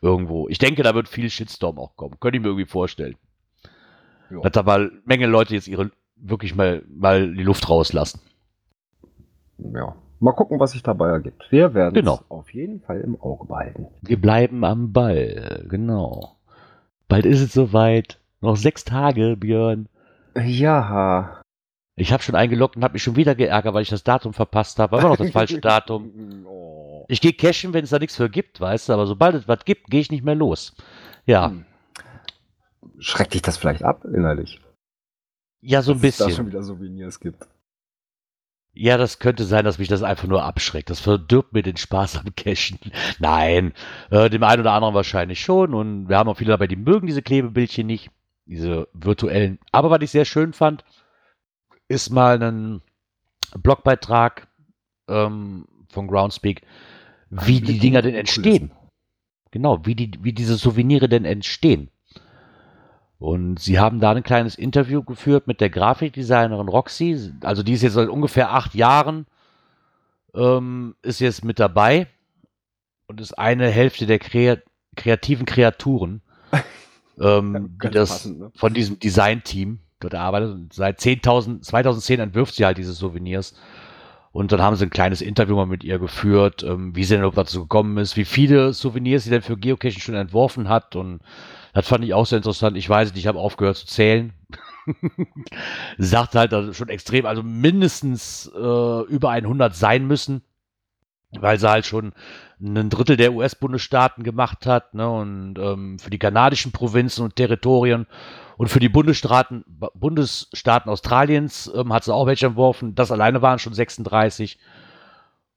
Irgendwo. Ich denke, da wird viel Shitstorm auch kommen. Könnte ich mir irgendwie vorstellen. Ja. Dass da mal eine Menge Leute jetzt ihre wirklich mal, mal die Luft rauslassen. Ja. Mal gucken, was sich dabei ergibt. Wir werden es Genau. auf jeden Fall im Auge behalten. Wir bleiben am Ball, genau. Bald ist es soweit. Noch sechs Tage, Björn. Ja. Ich habe schon eingeloggt und habe mich schon wieder geärgert, weil ich das Datum verpasst habe. Aber noch das falsche Datum. (laughs) Ich gehe cashen, wenn es da nichts für gibt, weißt du. Aber sobald es was gibt, gehe ich nicht mehr los. Ja, Hm. Schreckt dich das vielleicht ab, innerlich? ja, so ein Dass es Da bisschen. schon wieder Souvenirs gibt. Ja, das könnte sein, dass mich das einfach nur abschreckt. Das verdirbt mir den Spaß am Cashen. (laughs) Nein, äh, dem einen oder anderen wahrscheinlich schon. Und wir haben auch viele dabei, die mögen diese Klebebildchen nicht, diese virtuellen. Aber was ich sehr schön fand, ist mal ein Blogbeitrag ähm, von Groundspeak, wie die Dinger denn entstehen. Genau, wie, die, wie diese Souvenire denn entstehen. Und sie haben da ein kleines Interview geführt mit der Grafikdesignerin Roxy. Also die ist jetzt seit ungefähr acht Jahren, ähm, ist jetzt mit dabei und ist eine Hälfte der Krea kreativen Kreaturen, (laughs) ähm, die Ganz das passend, ne? von diesem Design-Team dort arbeitet. Und seit 10.000, 2010 entwirft sie halt diese Souvenirs. Und dann haben sie ein kleines Interview mal mit ihr geführt, ähm, wie sie denn überhaupt dazu gekommen ist, wie viele Souvenirs sie denn für Geocaching schon entworfen hat. Und das fand ich auch sehr interessant. Ich weiß nicht, ich habe aufgehört zu zählen. (laughs) Sagt halt also schon extrem, also mindestens äh, über 100 sein müssen, weil sie halt schon ein Drittel der US-Bundesstaaten gemacht hat ne, und ähm, für die kanadischen Provinzen und Territorien und für die Bundesstaaten, Bundesstaaten Australiens ähm, hat sie auch welche entworfen. Das alleine waren schon 36.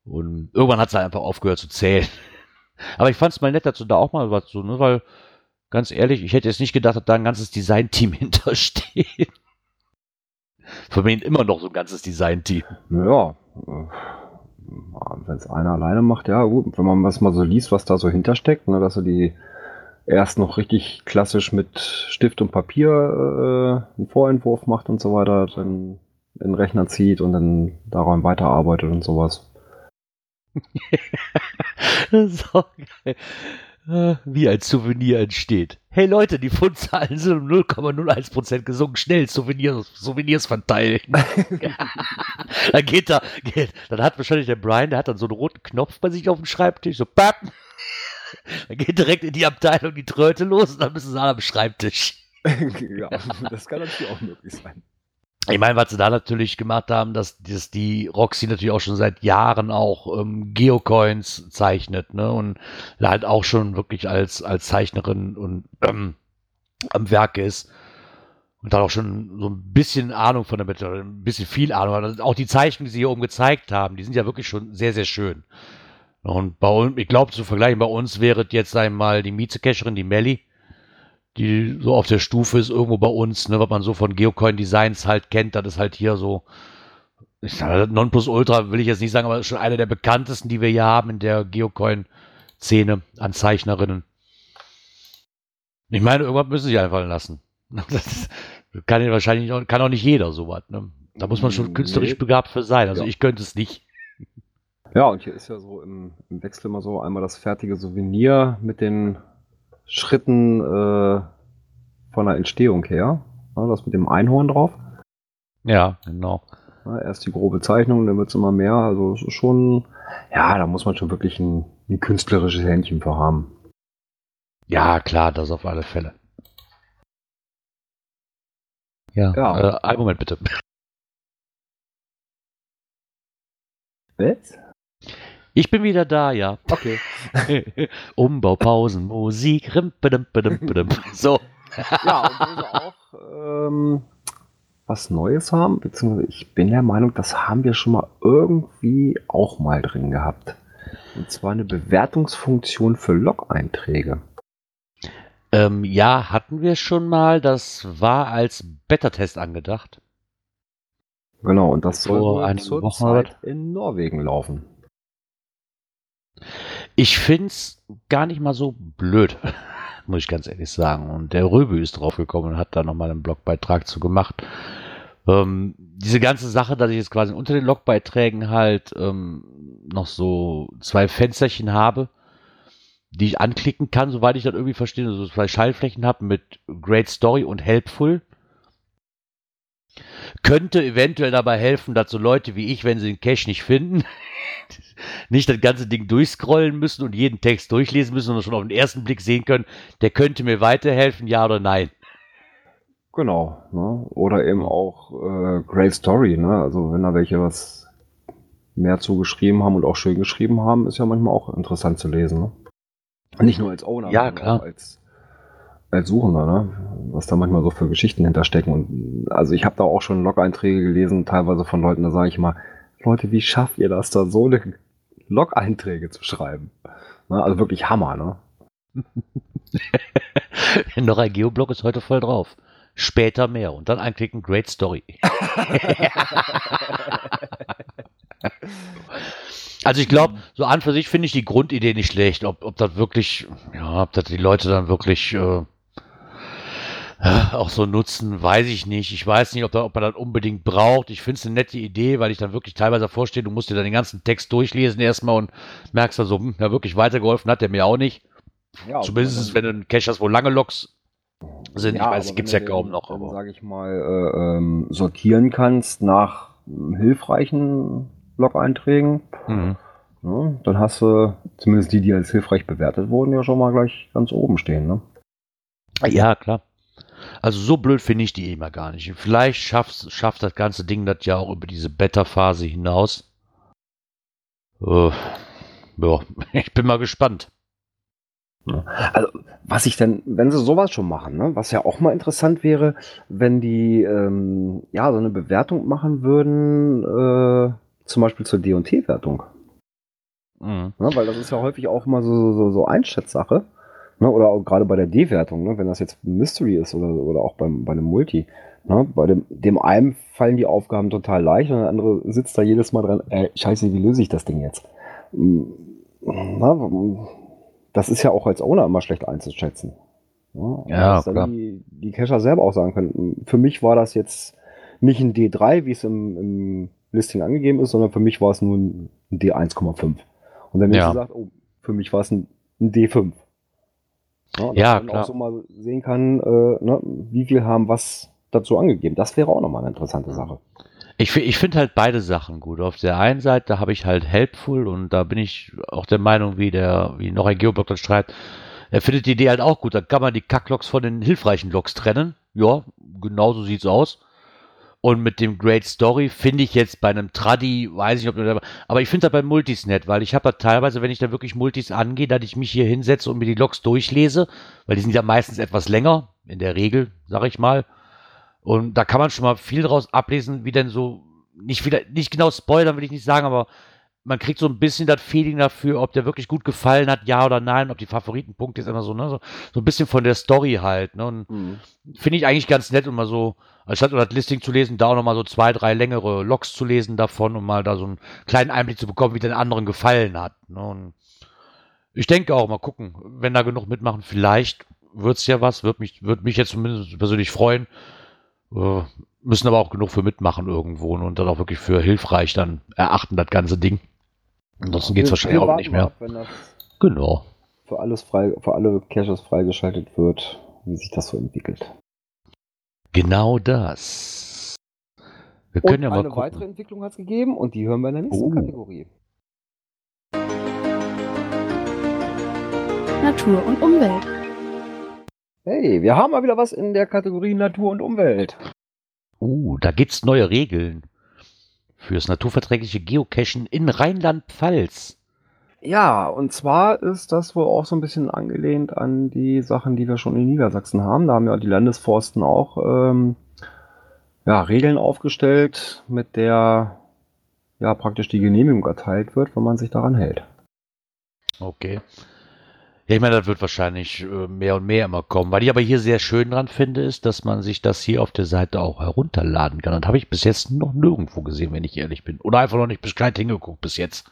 Und irgendwann hat sie einfach aufgehört zu zählen. (laughs) Aber ich fand es mal nett, dass du da auch mal was so, ne, weil ganz ehrlich, ich hätte jetzt nicht gedacht, dass da ein ganzes Design-Team (laughs) hintersteht. Für mich immer noch so ein ganzes Design-Team. Ja. Wenn es einer alleine macht, ja gut. Wenn man das mal so liest, was da so hintersteckt, ne, dass er die erst noch richtig klassisch mit Stift und Papier äh, einen Vorentwurf macht und so weiter, dann in den Rechner zieht und dann daran weiterarbeitet und sowas. (laughs) Auch geil. Äh, Wie ein Souvenir entsteht. Hey Leute, die Fundzahlen sind um 0,01% gesunken. Schnell Souvenirs, Souvenirs verteilen. (laughs) (laughs) dann geht da, geht, dann hat wahrscheinlich der Brian, der hat dann so einen roten Knopf bei sich auf dem Schreibtisch, so bap. (laughs) Dann geht direkt in die Abteilung die Tröte los und dann müssen sie alle am Schreibtisch. ja, das kann natürlich auch möglich sein. Ich meine, was sie da natürlich gemacht haben, dass, dass die Roxy natürlich auch schon seit Jahren auch ähm, Geocoins zeichnet, ne? Und halt auch schon wirklich als, als Zeichnerin und ähm, am Werk ist. Und dann auch schon so ein bisschen Ahnung von der Methode, ein bisschen viel Ahnung. hat. Auch die Zeichnungen, die sie hier oben gezeigt haben, die sind ja wirklich schon sehr, sehr schön. Und bei uns, ich glaube, zu vergleichen, bei uns wäre jetzt einmal die Mietzecacherin, die Melli, die so auf der Stufe ist, irgendwo bei uns, ne, was man so von Geocoin Designs halt kennt, das ist halt hier so ich sage, Nonplusultra will ich jetzt nicht sagen, aber schon eine der bekanntesten, die wir hier haben in der Geocoin-Szene an Zeichnerinnen. Ich meine, irgendwas müssen sie einfallen lassen. (laughs) Das kann ja wahrscheinlich auch, kann auch nicht jeder sowas. Ne? Da muss man schon Nee. künstlerisch begabt für sein. Also Ja. ich könnte es nicht. Ja, und hier ist ja so im, im Wechsel immer so einmal das fertige Souvenir mit den Schritten äh, von der Entstehung her. Ja, das mit dem Einhorn drauf. Ja, genau. Ja, erst die grobe Zeichnung, dann wird es immer mehr. Also schon, ja, da muss man schon wirklich ein, ein künstlerisches Händchen für haben. Ja, klar, das auf alle Fälle. Ja, Ja. Äh, einen Moment bitte. Was? Ich bin wieder da, ja. Okay. (laughs) Umbaupausen, Musik, rim, badum, badum, badum. So. Ja, und wo sie auch ähm, was Neues haben, beziehungsweise ich bin der Meinung, das haben wir schon mal irgendwie auch mal drin gehabt. Und zwar eine Bewertungsfunktion für Log-Einträge. Ähm, ja, hatten wir schon mal. Das war als Beta-Test angedacht. Genau, und das soll Vor oder Zeit in Norwegen laufen. Ich find's gar nicht mal so blöd, (laughs) muss ich ganz ehrlich sagen. Und der Röbü ist draufgekommen und hat da nochmal einen Blogbeitrag zu gemacht. Ähm, diese ganze Sache, dass ich jetzt quasi unter den Logbeiträgen halt ähm, noch so zwei Fensterchen habe, die ich anklicken kann, soweit ich das irgendwie verstehe, so zwei Schallflächen habe mit Great Story und Helpful. Könnte eventuell dabei helfen, dass so Leute wie ich, wenn sie den Cache nicht finden, (laughs) nicht das ganze Ding durchscrollen müssen und jeden Text durchlesen müssen, sondern schon auf den ersten Blick sehen können, der könnte mir weiterhelfen, ja oder nein. Genau. Ne? Oder eben auch äh, Great Story. Ne? Also wenn da welche was mehr zugeschrieben haben und auch schön geschrieben haben, ist ja manchmal auch interessant zu lesen. Ne? Nicht nur als Owner, Ja, sondern klar. auch als, als Suchender, ne? was da manchmal so für Geschichten hinterstecken. Und also ich habe da auch schon Log-Einträge gelesen, teilweise von Leuten, da sage ich mal, Leute, wie schafft ihr das da so eine Log-Einträge zu schreiben? Ne? Also wirklich Hammer, ne? Noch (laughs) ein Geoblog ist heute voll drauf. Später mehr und dann anklicken Great Story. (laughs) also ich glaube, so an für sich finde ich die Grundidee nicht schlecht. Ob, ob das wirklich, ja, ob das die Leute dann wirklich äh, äh, (laughs) auch so nutzen, weiß ich nicht. Ich weiß nicht, ob, da, ob man das unbedingt braucht. Ich finde es eine nette Idee, weil ich dann wirklich teilweise vorstehe, du musst dir dann den ganzen Text durchlesen erstmal und merkst dann so, hm, ja, wirklich weitergeholfen hat der mir auch nicht. Ja, Zumindest wenn du einen Cache hast, wo lange Logs sind. ich weiß, die gibt es ja kaum noch. Du, Aber. sag ich mal, äh, ähm, sortieren kannst nach ähm, hilfreichen Log-Einträgen, Mhm. ne, dann hast du zumindest die, die als hilfreich bewertet wurden, ja schon mal gleich ganz oben stehen. Ne? Ja, klar. Also so blöd finde ich die immer gar nicht. Vielleicht schafft, schafft das ganze Ding das ja auch über diese Beta-Phase hinaus. Äh, ja, (laughs) ich bin mal gespannt. Also, was ich denn, wenn sie sowas schon machen, ne, was ja auch mal interessant wäre, wenn die ähm, ja so eine Bewertung machen würden, äh, zum Beispiel zur D&T-Wertung. Mhm. Ne, weil das ist ja häufig auch mal so, so, so Einschätzsache. Ne, oder auch gerade bei der D-Wertung, ne, wenn das jetzt ein Mystery ist oder, oder auch beim, bei einem Multi. Ne, bei dem, dem einen fallen die Aufgaben total leicht und der andere sitzt da jedes Mal dran, äh, scheiße, wie löse ich das Ding jetzt? Na, das ist ja auch als Owner immer schlecht einzuschätzen. Ne, Ja, dass dann klar. Die, die Cacher selber auch sagen können, für mich war das jetzt nicht ein D3, wie es im, im Listing angegeben ist, sondern für mich war es nur ein D1,5. Und nächste Ja. sagt, oh, für mich war es ein, ein D5. Ja, und Ja, dass man klar. auch so mal sehen kann, äh, ne, wie viel haben was dazu angegeben. Das wäre auch nochmal eine interessante Sache. Ich, ich finde halt beide Sachen gut. Auf der einen Seite habe ich halt Helpful und da bin ich auch der Meinung, wie der, wie noch ein Geoblog das schreibt, er findet die Idee halt auch gut. Da kann man die Kacklogs von den hilfreichen Logs trennen. Ja, genau so sieht's aus. Und mit dem Great Story finde ich jetzt bei einem Traddy, weiß ich nicht, ob aber ich finde das bei Multis nett, weil ich habe da teilweise, wenn ich da wirklich Multis angehe, dass ich mich hier hinsetze und mir die Logs durchlese, weil die sind ja meistens etwas länger, in der Regel, sag ich mal. Und da kann man schon mal viel draus ablesen, wie denn so, nicht wieder, nicht genau spoilern will ich nicht sagen, aber man kriegt so ein bisschen das Feeling dafür, ob der wirklich gut gefallen hat, ja oder nein, ob die Favoritenpunkte ist immer so, ne? So, so ein bisschen von der Story halt, ne? Und Mhm. finde ich eigentlich ganz nett, um mal so, anstatt das Listing zu lesen, da auch nochmal so zwei, drei längere Logs zu lesen davon, um mal da so einen kleinen Einblick zu bekommen, wie den anderen gefallen hat. Ne? Und ich denke auch, mal gucken, wenn da genug mitmachen, vielleicht wird's ja was, wird mich, wird mich jetzt zumindest persönlich freuen. Äh, müssen aber auch genug für mitmachen irgendwo ne? und dann auch wirklich für hilfreich dann erachten, das ganze Ding. Ansonsten geht's Wir- wahrscheinlich auch nicht mehr. ab, Wenn das Genau. für alles frei, für alle Caches freigeschaltet wird, wie sich das so entwickelt. Genau das. Wir Und können ja mal eine gucken. weitere Entwicklung hat es gegeben und die hören wir in der nächsten Oh. Kategorie. Natur und Umwelt. Hey, wir haben mal wieder was in der Kategorie Natur und Umwelt. Uh, da gibt's neue Regeln fürs naturverträgliche Geocachen in Rheinland-Pfalz. Ja, und zwar ist das wohl auch so ein bisschen angelehnt an die Sachen, die wir schon in Niedersachsen haben. Da haben ja die Landesforsten auch ähm, ja, Regeln aufgestellt, mit der ja praktisch die Genehmigung erteilt wird, wenn man sich daran hält. Okay. Ja, ich meine, das wird wahrscheinlich äh, mehr und mehr immer kommen. Was ich aber hier sehr schön dran finde, ist, dass man sich das hier auf der Seite auch herunterladen kann. Das habe ich bis jetzt noch nirgendwo gesehen, wenn ich ehrlich bin. Oder einfach noch nicht gescheit hingeguckt bis jetzt.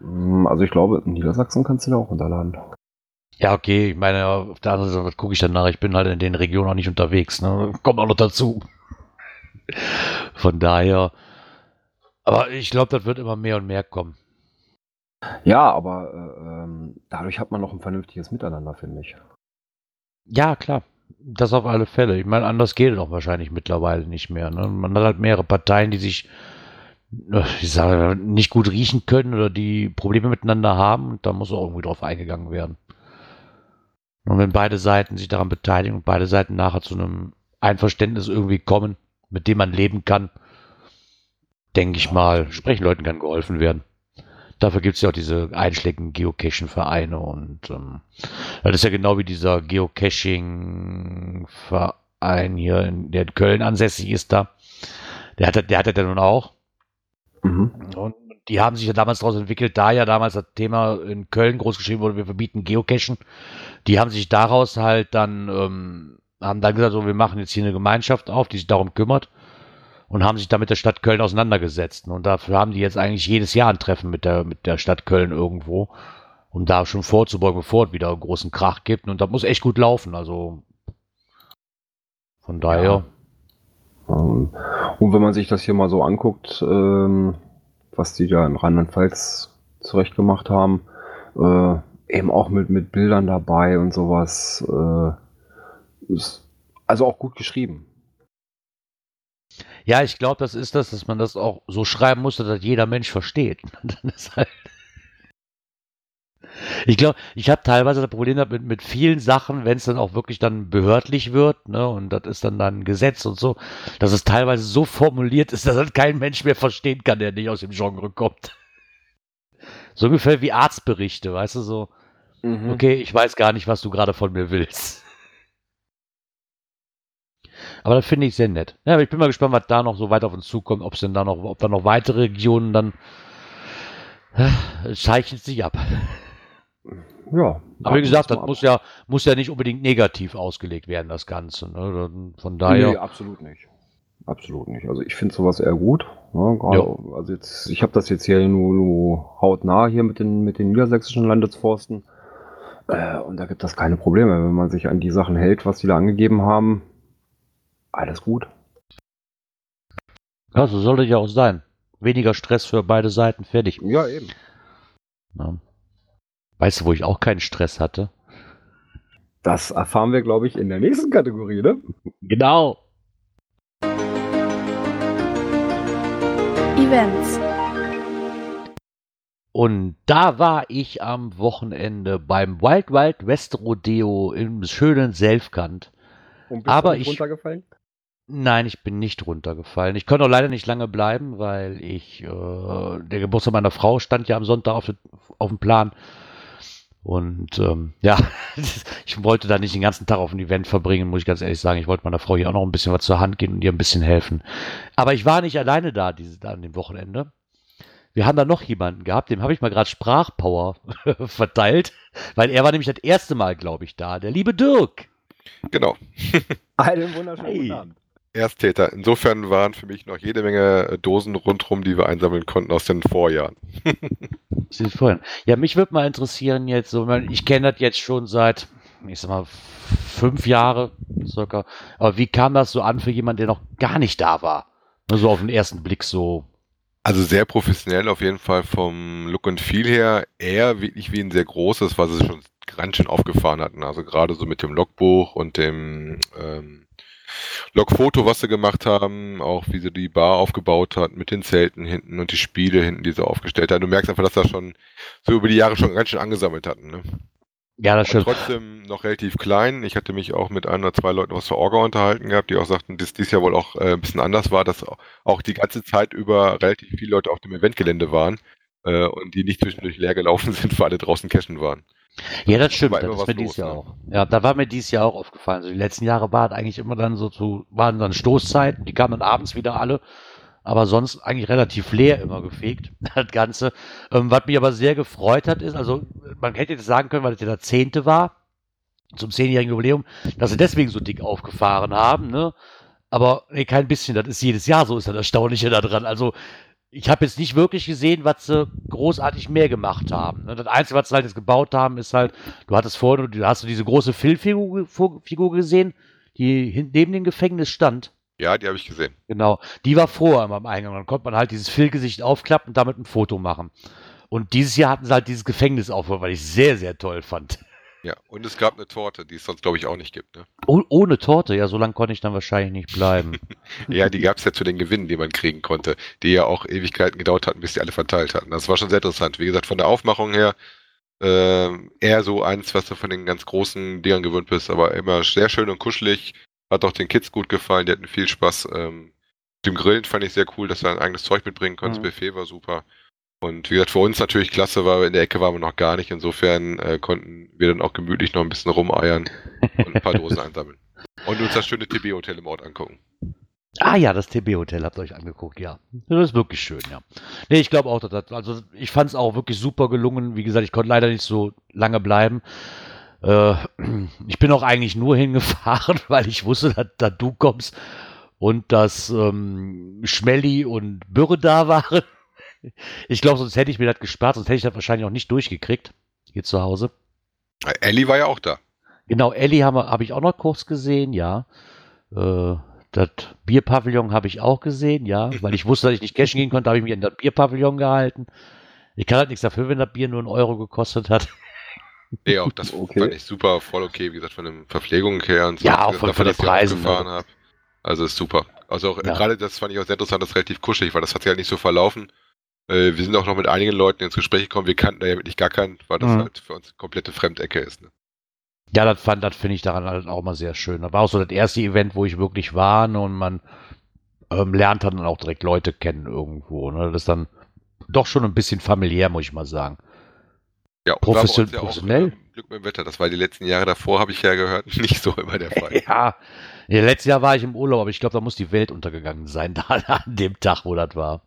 Mm, Also ich glaube, in Niedersachsen kannst du da auch runterladen. Ja, okay, ich meine, auf der anderen Seite, gucke ich dann nach? Ich bin halt in den Regionen auch nicht unterwegs, ne? Kommt auch noch dazu. Von daher. Aber ich glaube, das wird immer mehr und mehr kommen. Ja, aber äh, dadurch hat man noch ein vernünftiges Miteinander, finde ich. Ja, klar. Das auf alle Fälle. Ich meine, anders geht es auch wahrscheinlich mittlerweile nicht mehr. Ne? Man hat halt mehrere Parteien, die sich äh, ich sage, nicht gut riechen können oder die Probleme miteinander haben und da muss auch irgendwie drauf eingegangen werden. Und wenn beide Seiten sich daran beteiligen und beide Seiten nachher zu einem Einverständnis irgendwie kommen, mit dem man leben kann, denke ich mal, sprechen Leuten kann geholfen werden. Dafür gibt es ja auch diese einschlägigen Geocaching-Vereine und ähm, das ist ja genau wie dieser Geocaching-Verein hier, in, der in Köln ansässig ist da. Der hat, der hat ja nun auch. Mhm. Und die haben sich ja damals daraus entwickelt, da ja damals das Thema in Köln groß geschrieben wurde, wir verbieten Geocachen. Die haben sich daraus halt dann, ähm, haben dann gesagt, so, wir machen jetzt hier eine Gemeinschaft auf, die sich darum kümmert und haben sich da mit der Stadt Köln auseinandergesetzt. Und dafür haben die jetzt eigentlich jedes Jahr ein Treffen mit der, mit der Stadt Köln irgendwo, um da schon vorzubeugen, bevor es wieder einen großen Krach gibt. Und das muss echt gut laufen. Also von daher. Ähm, Und wenn man sich das hier mal so anguckt, ähm, was die da in Rheinland-Pfalz zurechtgemacht haben, äh, eben auch mit, mit Bildern dabei und sowas, äh, ist also auch gut geschrieben. Ja, ich glaube, das ist das, dass man das auch so schreiben muss, dass das jeder Mensch versteht. (laughs) Halt ich glaube, ich habe teilweise das Problem damit mit vielen Sachen, wenn es dann auch wirklich dann behördlich wird, ne, und das ist dann dann ein Gesetz und so, dass es teilweise so formuliert ist, dass das kein Mensch mehr verstehen kann, der nicht aus dem Genre kommt. So ungefähr wie Arztberichte, weißt du, so, okay, ich weiß gar nicht, was du gerade von mir willst. Aber das finde ich sehr nett. Ja, aber ich bin mal gespannt, was da noch so weiter auf uns zukommt, ob es denn da noch, ob da noch weitere Regionen dann äh, zeichnet sich ab. Ja. Aber wie gesagt, das muss ja, muss ja nicht unbedingt negativ ausgelegt werden, das Ganze. Ne? Von daher. Nee, absolut nicht. Absolut nicht. Also ich finde sowas eher gut. Ne? Gerade, also jetzt, ich habe das jetzt hier nur, nur hautnah hier mit den, mit den niedersächsischen Landesforsten. Äh, und da gibt es keine Probleme, wenn man sich an die Sachen hält, was die da angegeben haben. Alles gut. Ja, so sollte ja auch sein. Weniger Stress für beide Seiten, fertig. Ja, eben. Ja. Weißt du, wo ich auch keinen Stress hatte? Das erfahren wir, glaube ich, in der nächsten Kategorie, ne? Genau. Events. Und da war ich am Wochenende beim Wild Wild West Rodeo im schönen Selfkant. Und Aber du nicht ich- runtergefallen? Nein, ich bin nicht runtergefallen. Ich konnte auch leider nicht lange bleiben, weil ich, äh, der Geburtstag meiner Frau stand ja am Sonntag auf, auf dem Plan. Und ähm, ja, (laughs) ich wollte da nicht den ganzen Tag auf ein Event verbringen, muss ich ganz ehrlich sagen. Ich wollte meiner Frau hier auch noch ein bisschen was zur Hand gehen und ihr ein bisschen helfen. Aber ich war nicht alleine da, diese, da an dem Wochenende, wir haben da noch jemanden gehabt, dem habe ich mal gerade Sprachpower (laughs) verteilt, weil er war nämlich das erste Mal, glaube ich, da. Der liebe Dirk. Genau. Einen wunderschönen Hey. guten Abend. Ersttäter. Insofern waren für mich noch jede Menge äh, Dosen rundherum, die wir einsammeln konnten aus den Vorjahren. (laughs) Vorhin. Ja, mich würde mal interessieren jetzt, so, ich kenne das jetzt schon seit, ich sag mal, fünf Jahre circa. Aber wie kam das so an für jemanden, der noch gar nicht da war? Nur so auf den ersten Blick so. Also sehr professionell auf jeden Fall vom Look und Feel her. Eher wirklich wie ein sehr großes, was sie schon ganz schön aufgefahren hatten. Also gerade so mit dem Logbuch und dem ähm, Logfoto, was sie gemacht haben, auch wie sie die Bar aufgebaut hat mit den Zelten hinten und die Spiele hinten, die sie aufgestellt hat. Du merkst einfach, dass das schon so über die Jahre schon ganz schön angesammelt hatten. Ne? Ja, das stimmt. trotzdem noch relativ klein. Ich hatte mich auch mit ein oder zwei Leuten aus der Orga unterhalten gehabt, die auch sagten, dass dies Jahr wohl auch äh, ein bisschen anders war, dass auch die ganze Zeit über relativ viele Leute auf dem Eventgelände waren äh, und die nicht zwischendurch leer gelaufen (laughs) sind, weil alle draußen cashen waren. Ja, das stimmt. Das ist mir dieses los, Jahr ne? auch. Ja, da war mir dieses Jahr auch aufgefallen. Also die letzten Jahre war es eigentlich immer dann so zu, waren dann Stoßzeiten, die kamen dann abends wieder alle. Aber sonst eigentlich relativ leer immer gefegt, (laughs) das Ganze. Ähm, was mich aber sehr gefreut hat, ist, also man hätte jetzt sagen können, weil das ja der zehnte war, zum zehnjährigen Jubiläum, dass sie deswegen so dick aufgefahren haben, ne? Aber nee, kein bisschen, das ist jedes Jahr so, ist das Erstaunliche daran. Also ich habe jetzt nicht wirklich gesehen, was sie großartig mehr gemacht haben. ne? Das Einzige, was sie halt jetzt gebaut haben, ist halt, du hattest vorhin, du hast du diese große Phil-Figur Figur gesehen, die neben dem Gefängnis stand. Ja, die habe ich gesehen. Genau, die war vor am Eingang. Dann konnte man halt dieses Phil-Gesicht aufklappen und damit ein Foto machen. Und dieses Jahr hatten sie halt dieses Gefängnis aufgebaut, weil ich sehr, sehr toll fand. Ja, und es gab eine Torte, die es sonst glaube ich auch nicht gibt. Ne? Oh, ohne Torte, ja, so lange konnte ich dann wahrscheinlich nicht bleiben. (laughs) Ja, die gab es ja zu den Gewinnen, die man kriegen konnte, die ja auch Ewigkeiten gedauert hatten, bis die alle verteilt hatten. Das war schon sehr interessant. Wie gesagt, von der Aufmachung her ähm, eher so eins, was du von den ganz großen Dingern gewöhnt bist, aber immer sehr schön und kuschelig. Hat auch den Kids gut gefallen, die hatten viel Spaß. Ähm, dem Grillen fand ich sehr cool, dass du ein eigenes Zeug mitbringen konntest. Mhm. Buffet war super. Und wie gesagt, für uns natürlich klasse, weil in der Ecke waren wir noch gar nicht. Insofern äh, konnten wir dann auch gemütlich noch ein bisschen rumeiern und ein paar Dosen (laughs) einsammeln. Und uns das schöne TB-Hotel im Ort angucken. Ah ja, das TB-Hotel habt ihr euch angeguckt, ja. Das ist wirklich schön, ja. Nee, ich glaube auch, dass das, also ich fand es auch wirklich super gelungen. Wie gesagt, ich konnte leider nicht so lange bleiben. Äh, (clears throat) ich bin auch eigentlich nur (laughs) hingefahren, weil ich wusste, dass, dass du kommst und dass ähm, Schmelly und Bürre da waren. Ich glaube, sonst hätte ich mir das gespart, sonst hätte ich das wahrscheinlich auch nicht durchgekriegt hier zu Hause. Ellie war ja auch da. Genau, Ellie habe hab ich auch noch kurz gesehen, ja. Äh, das Bierpavillon habe ich auch gesehen, ja. (laughs) Weil ich wusste, dass ich nicht cashen gehen konnte, habe ich mich an das Bierpavillon gehalten. Ich kann halt nichts dafür, wenn das Bier nur einen Euro gekostet hat. (laughs) Nee, auch das (laughs) Okay. fand ich super, voll okay, wie gesagt, von der Verpflegung her und so. Ja, auch von- gesagt, von den Preisen, habe. Also ist super. Also auch Ja. gerade das fand ich auch sehr interessant, das ist relativ kuschelig, weil das hat sich halt nicht so verlaufen. Äh, wir sind auch noch mit einigen Leuten ins Gespräch gekommen, wir kannten da ja wirklich gar keinen, weil das Mhm. halt für uns komplette Fremdecke ist. Ne? Ja, das fand, das finde ich daran halt auch mal sehr schön. Das war auch so das erste Event, wo ich wirklich war ne, und man ähm, lernt dann auch direkt Leute kennen irgendwo. Ne? Das ist dann doch schon ein bisschen familiär, muss ich mal sagen. Ja, Profession- ja professionell? Auch, äh, Glück mit dem Wetter, das war die letzten Jahre davor, habe ich ja gehört, (laughs) nicht so immer der Fall. Ja, ja letztes Jahr war ich im Urlaub, aber ich glaube, da muss die Welt untergegangen sein, (laughs) da an dem Tag, wo das war.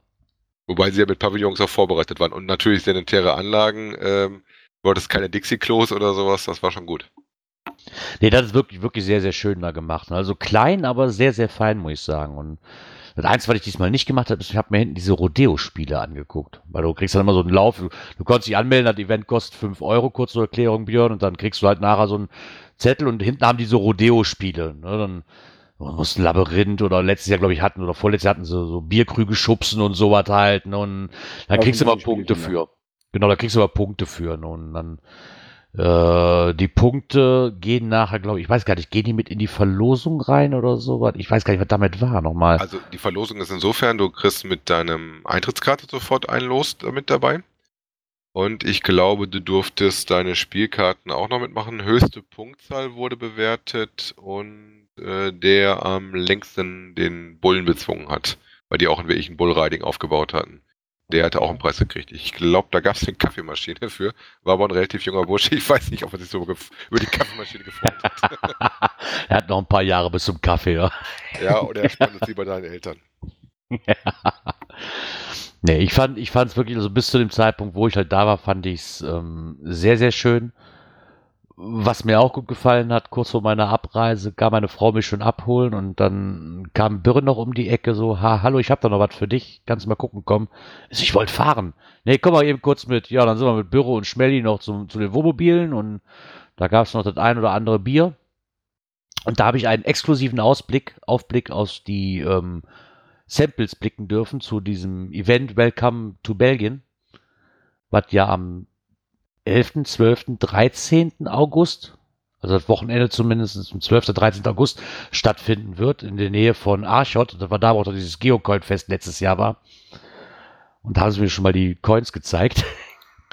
Wobei sie ja mit Pavillons auch vorbereitet waren und natürlich sanitäre Anlagen. Ähm, hattest keine Dixie-Klos oder sowas, das war schon gut. Nee, das ist wirklich, wirklich sehr, sehr schön da gemacht. Also klein, aber sehr, sehr fein, muss ich sagen. Und das Einzige, was ich diesmal nicht gemacht habe, ist, ich habe mir hinten diese Rodeo-Spiele angeguckt. Weil du kriegst dann immer so einen Lauf. Du, du konntest dich anmelden, das Event kostet 5 Euro, kurz zur Erklärung, Björn. Und dann kriegst du halt nachher so einen Zettel und hinten haben die so Rodeo-Spiele. Ne? Dann muss ein Labyrinth oder letztes Jahr, glaube ich, hatten, oder vorletztes Jahr hatten sie so Bierkrüge schubsen und sowas halt. Ne? Und da Ja, kriegst du immer Punkte Spielchen, für. Genau, da kriegst du aber Punkte für. Ne? Und dann äh, die Punkte gehen nachher, glaube ich, ich weiß gar nicht, gehen die mit in die Verlosung rein oder sowas? Ich weiß gar nicht, was damit war nochmal. Also die Verlosung ist insofern, du kriegst mit deinem Eintrittskarte sofort ein Los mit dabei. Und ich glaube, du durftest deine Spielkarten auch noch mitmachen. Höchste Punktzahl wurde bewertet und äh, der am längsten den Bullen bezwungen hat, weil die auch ein wirklich ein Bullriding aufgebaut hatten. Der hatte auch einen Preis gekriegt. Ich glaube, da gab es eine Kaffeemaschine für. War aber ein relativ junger Bursche. Ich weiß nicht, ob er sich so über die Kaffeemaschine gefreut hat. (laughs) er hat noch ein paar Jahre bis zum Kaffee, ja. ja, oder er spannt es lieber deinen Eltern. (laughs) Nee, ich fand ich fand es wirklich, also bis zu dem Zeitpunkt, wo ich halt da war, fand ich es ähm, sehr, sehr schön. Was mir auch gut gefallen hat, kurz vor meiner Abreise kam meine Frau mich schon abholen und dann kam Birre noch um die Ecke so, ha, hallo, ich hab da noch was für dich, kannst mal gucken, komm. Ich, so, ich wollte fahren. Nee, komm mal eben kurz mit. Ja, dann sind wir mit Birre und Schmelly noch zum, zu den Wohnmobilen und da gab es noch das ein oder andere Bier. Und da habe ich einen exklusiven Ausblick, Aufblick aus die ähm, Samples blicken dürfen zu diesem Event Welcome to Belgien, was ja am 11., 12., 13. August, also das Wochenende zumindest, am 12., 13. August stattfinden wird, in der Nähe von Arschot. Das war da, wo auch dieses Geocoin-Fest letztes Jahr war. Und da haben sie mir schon mal die Coins gezeigt. (laughs)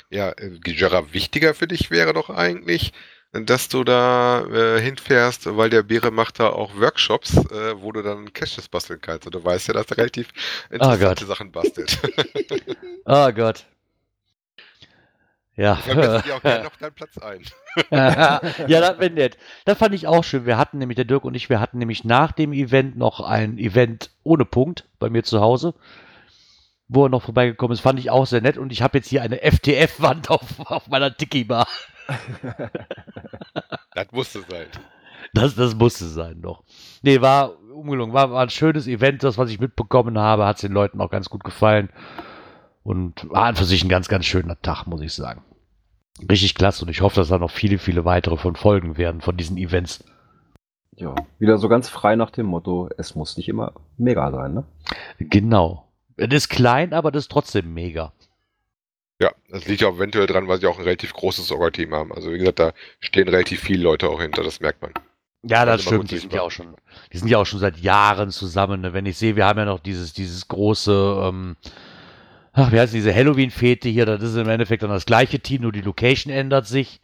Ja, äh, Gerard, wichtiger für dich wäre doch eigentlich, dass du da äh, hinfährst, weil der Beere macht da auch Workshops, äh, wo du dann Caches basteln kannst. Und du weißt ja, dass er relativ interessante Gott. Sachen bastelt. Oh (laughs) (laughs) Gott. Ja. Ich vermisse dir auch gerne (laughs) noch deinen Platz ein. (laughs) ja, das wäre nett. Das fand ich auch schön. Wir hatten nämlich, der Dirk und ich, wir hatten nämlich nach dem Event noch ein Event ohne Punkt bei mir zu Hause, wo er noch vorbeigekommen ist. Fand ich auch sehr nett. Und ich habe jetzt hier eine FTF-Wand auf, auf meiner Tiki-Bar. (laughs) Das musste sein. Das, das musste sein doch. Nee, war ungelungen. War, war ein schönes Event, das, was ich mitbekommen habe. Hat es den Leuten auch ganz gut gefallen. Und war an für sich ein ganz, ganz schöner Tag, muss ich sagen. Richtig klasse. Und ich hoffe, dass da noch viele, viele weitere von folgen werden von diesen Events. Ja, wieder so ganz frei nach dem Motto, es muss nicht immer mega sein, ne? Genau. Es ist klein, aber das ist trotzdem mega. Ja, das liegt auch eventuell dran, weil sie auch ein relativ großes Orga-Team haben. Also wie gesagt, da stehen relativ viele Leute auch hinter, das merkt man. Ja, das Also immer stimmt. Die sind ja auch schon, die sind ja auch schon seit Jahren zusammen. Ne? Wenn ich sehe, wir haben ja noch dieses, dieses große, ähm, ach, wie heißt diese Halloween-Fete hier? Das ist im Endeffekt dann das gleiche Team, nur die Location ändert sich.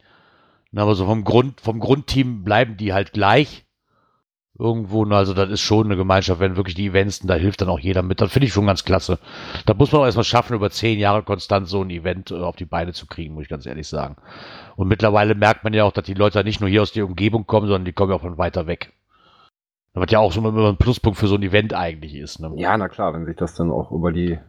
Aber so vom Grund, vom Grundteam bleiben die halt gleich. Irgendwo, also das ist schon eine Gemeinschaft, wenn wirklich die Events, da hilft dann auch jeder mit. Das finde ich schon ganz klasse. Da muss man auch erstmal schaffen, über zehn Jahre konstant so ein Event äh, auf die Beine zu kriegen, muss ich ganz ehrlich sagen. Und mittlerweile merkt man ja auch, dass die Leute nicht nur hier aus der Umgebung kommen, sondern die kommen ja auch von weiter weg. Was ja auch so immer ein Pluspunkt für so ein Event eigentlich ist. Ne? Ja, na klar, wenn sich das dann auch über die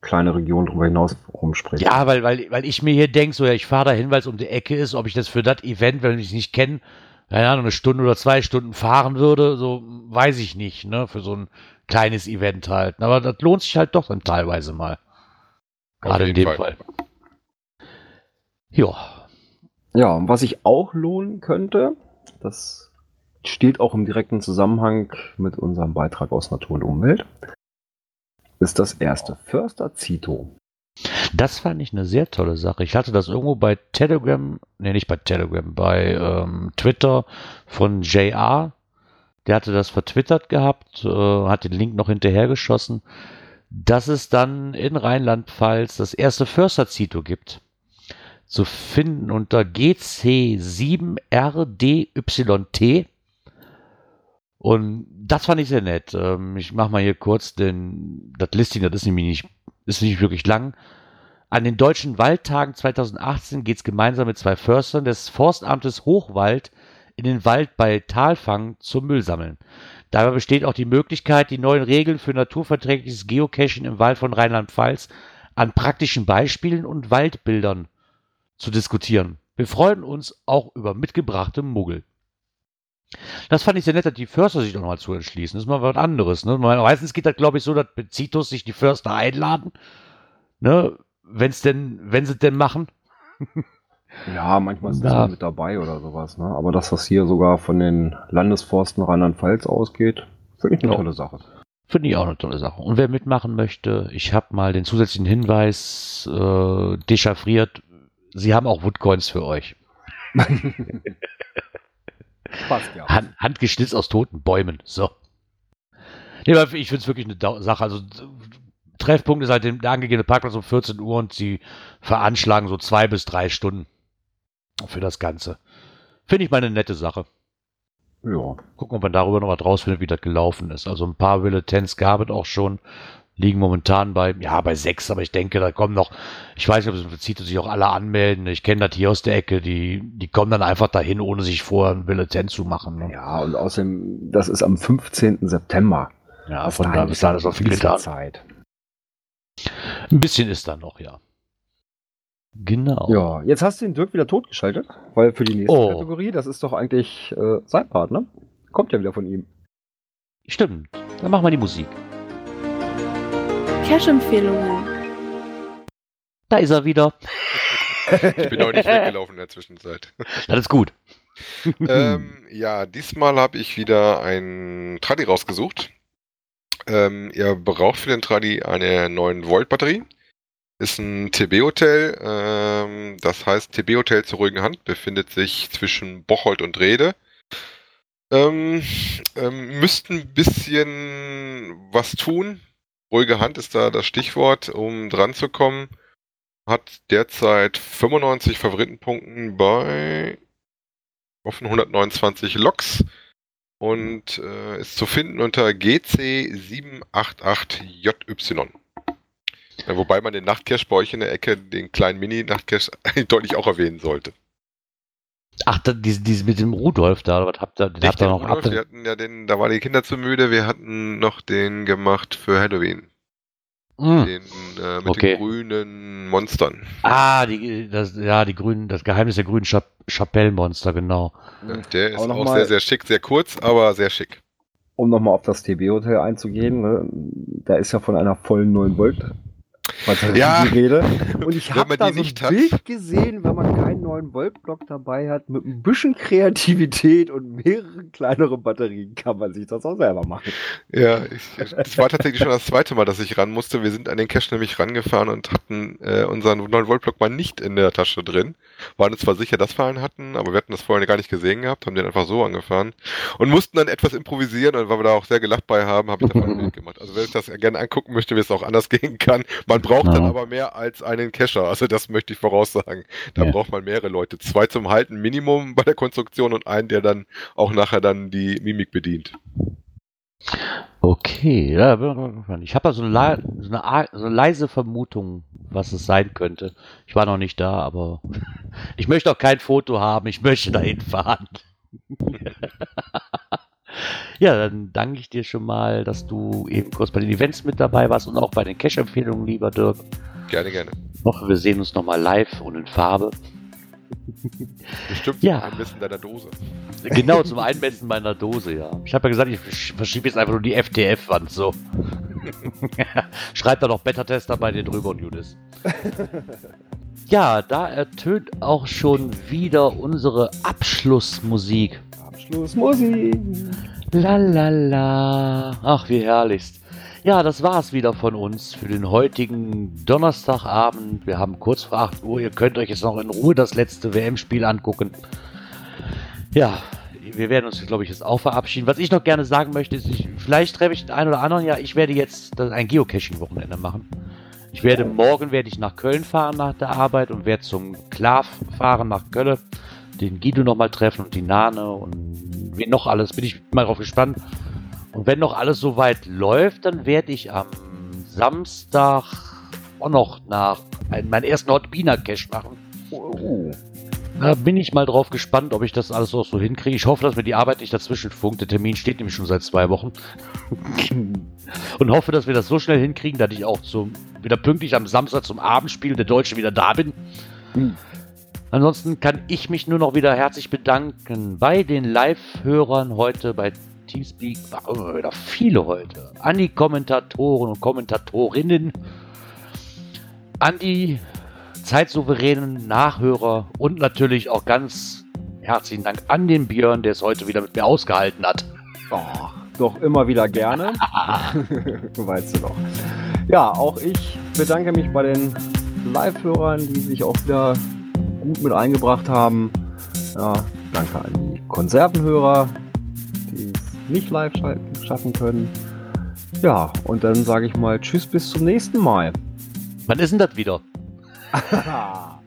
kleine Region drüber hinaus rumspricht. Ja, weil, weil, weil ich mir hier denke, so ja, ich fahre dahin, weil es um die Ecke ist, ob ich das für das Event, wenn ich es nicht kenne, keine Ahnung, eine Stunde oder zwei Stunden fahren würde, so weiß ich nicht, ne, für so ein kleines Event halt. Aber das lohnt sich halt doch dann teilweise mal. Gerade in dem Fall. Fall. Ja. Ja, und was sich auch lohnen könnte, das steht auch im direkten Zusammenhang mit unserem Beitrag aus Natur und Umwelt, ist das erste Förster Zito. Das fand ich eine sehr tolle Sache. Ich hatte das irgendwo bei Telegram, nee, nicht bei Telegram, bei ähm, Twitter von JR. Der hatte das vertwittert gehabt, äh, hat den Link noch hinterhergeschossen, dass es dann in Rheinland-Pfalz das erste Förster-Zito gibt. Zu finden unter GC7RDYT. Und das fand ich sehr nett. Ähm, ich mache mal hier kurz den, das Listing, das ist nämlich nicht, ist nicht wirklich lang. An den Deutschen Waldtagen 2018 geht es gemeinsam mit zwei Förstern des Forstamtes Hochwald in den Wald bei Talfang zum Müllsammeln. Dabei besteht auch die Möglichkeit, die neuen Regeln für naturverträgliches Geocaching im Wald von Rheinland-Pfalz an praktischen Beispielen und Waldbildern zu diskutieren. Wir freuen uns auch über mitgebrachte Muggel. Das fand ich sehr nett, dass die Förster sich doch mal zu entschließen. Das ist mal was anderes. Ne? Meistens geht das, glaube ich, so, dass Bezitos sich die Förster einladen. Ne? Wenn's denn, wenn sie denn machen. (laughs) Ja, manchmal Ja. mal mit dabei oder sowas, ne? Aber dass das hier sogar von den Landesforsten Rheinland-Pfalz ausgeht, finde ich eine tolle Sache. Finde ich auch eine tolle Sache. Und wer mitmachen möchte, ich habe mal den zusätzlichen Hinweis äh, dechiffriert. Sie haben auch Woodcoins für euch. (laughs) Passt ja. Hand, handgeschnitzt aus toten Bäumen. So. Nee, aber ich finde es wirklich eine Dau- Sache. Also Treffpunkt ist halt der der angegebene Parkplatz um 14 Uhr und sie veranschlagen so zwei bis drei Stunden für das Ganze. Finde ich mal eine nette Sache. Ja. Gucken, ob man darüber noch was rausfindet, wie das gelaufen ist. Also ein paar Willetens gab es auch schon. Liegen momentan bei, ja, bei sechs, aber ich denke, da kommen noch, ich weiß nicht, ob es im Prinzip sich auch alle anmelden. Ich kenne das hier aus der Ecke, die, die kommen dann einfach dahin, ohne sich vorher ein Billetten zu machen. Ne? Ja, und außerdem, das ist am 15. September. Ja, Bis von da bis dahin ist noch viel getan. Zeit. Ein bisschen ist da noch, ja. Genau. Ja, jetzt hast du den Dirk wieder totgeschaltet, weil für die nächste Oh. Kategorie, das ist doch eigentlich äh, sein Part, ne? Kommt ja wieder von ihm. Stimmt. Dann machen wir die Musik. Cash-Empfehlungen. Da ist er wieder. Ich bin auch nicht weggelaufen in der Zwischenzeit. Das ist gut. ähm, ja, diesmal habe ich wieder ein Tradi rausgesucht. Ähm, ihr braucht für den Tradi eine 9-Volt-Batterie. Ist ein TB-Hotel. Ähm, das heißt, TB-Hotel zur ruhigen Hand befindet sich zwischen Bocholt und Rede. Ähm, ähm, müssten ein bisschen was tun. Ruhige Hand ist da das Stichwort, um dran zu kommen. Hat derzeit 95 Favoritenpunkten bei offen 129 Loks und äh, ist zu finden unter GC788JY. Ja, wobei man den Nachtcache bei euch in der Ecke, den kleinen Mini-Nachtcache, (laughs) deutlich auch erwähnen sollte. Ach, da, diese, diese mit dem Rudolf da, was habt ihr, den habt ihr noch Rudolf, habt wir hatten ja den, da waren die Kinder zu müde, wir hatten noch den gemacht für Halloween. Hm. Den äh, mit Okay. den grünen Monstern. Ah, die, das, ja, die grünen, das Geheimnis der grünen Chap Chapelle-Monster, genau. Ja, der ist auch mal- sehr, sehr schick, sehr kurz, aber sehr schick. Um nochmal auf das TB-Hotel einzugehen, ne? da ist ja von einer vollen 9 Volt Ja. die Rede. Und ich habe da so nicht ein hat. Bild gesehen, wenn man keinen 9 Volt Block dabei hat, mit ein bisschen Kreativität und mehreren kleineren Batterien kann man sich das auch selber machen. Ja, ich, das war tatsächlich schon das zweite Mal, dass ich ran musste. Wir sind an den Cache nämlich rangefahren und hatten äh, unseren 9-Volt-Block mal nicht in der Tasche drin. Waren uns zwar sicher, dass wir einen hatten, aber wir hatten das vorher gar nicht gesehen gehabt, haben den einfach so angefahren und mussten dann etwas improvisieren und weil wir da auch sehr gelacht bei haben, habe ich davon (laughs) ein Bild gemacht. Also wer sich das gerne angucken möchte, wie es auch anders (laughs) gehen kann. Man braucht dann Ja. aber mehr als einen Cacher, also das möchte ich voraussagen. Da Ja. braucht man mehrere Leute. Zwei zum Halten Minimum bei der Konstruktion und einen, der dann auch nachher dann die Mimik bedient. Okay, ja, ich habe da so eine, so, eine so eine leise Vermutung, was es sein könnte. Ich war noch nicht da, aber (laughs) ich möchte auch kein Foto haben, ich möchte dahin fahren. (laughs) ja, dann danke ich dir schon mal, dass du eben kurz bei den Events mit dabei warst und auch bei den Cash-Empfehlungen, lieber Dirk. Gerne, gerne. Ich hoffe, wir sehen uns nochmal live und in Farbe. Bestimmt Ja. ein bisschen deiner Dose. Genau, zum Einmessen meiner Dose, ja. Ich habe ja gesagt, ich versch- verschiebe jetzt einfach nur die FTF-Wand so. (laughs) Schreibt da noch Beta-Tester bei dir drüber und Judas. (laughs) Ja, da ertönt auch schon wieder unsere Abschlussmusik. Abschlussmusik. La la la. Ach, wie herrlichst. Ja, das war's wieder von uns für den heutigen Donnerstagabend. Wir haben kurz vor 8 Uhr. Ihr könnt euch jetzt noch in Ruhe das letzte WM-Spiel angucken. Ja, wir werden uns, glaube ich, jetzt auch verabschieden. Was ich noch gerne sagen möchte, ist, ich, vielleicht treffe ich den einen oder anderen. Ja, ich werde jetzt ein Geocaching-Wochenende machen. Ich werde morgen werde ich nach Köln fahren nach der Arbeit und werde zum Klav fahren nach Köln. Den Guido noch mal treffen und die Nane und wen noch alles. Bin ich mal drauf gespannt. Und wenn noch alles soweit läuft, dann werde ich am Samstag auch noch nach einen, meinen ersten Hotbiner Cache machen. Oh. Da bin ich mal drauf gespannt, ob ich das alles auch so hinkriege. Ich hoffe, dass mir die Arbeit nicht dazwischen funkt. Der Termin steht nämlich schon seit zwei Wochen. (laughs) Und hoffe, dass wir das so schnell hinkriegen, dass ich auch zum, wieder pünktlich am Samstag zum Abendspiel der Deutsche wieder da bin. Hm. Ansonsten kann ich mich nur noch wieder herzlich bedanken bei den Live-Hörern heute bei Teamspeak. Waren wieder viele heute. An die Kommentatoren und Kommentatorinnen. An die zeitsouveränen Nachhörer und natürlich auch ganz herzlichen Dank an den Björn, der es heute wieder mit mir ausgehalten hat. Oh, doch immer wieder gerne. (laughs) weißt du doch. Ja, auch ich bedanke mich bei den Live-Hörern, die sich auch wieder gut mit eingebracht haben. Ja, danke an die Konservenhörer, nicht live schaffen können. Ja, und dann sage ich mal Tschüss bis zum nächsten Mal. Wann ist denn das wieder? (laughs)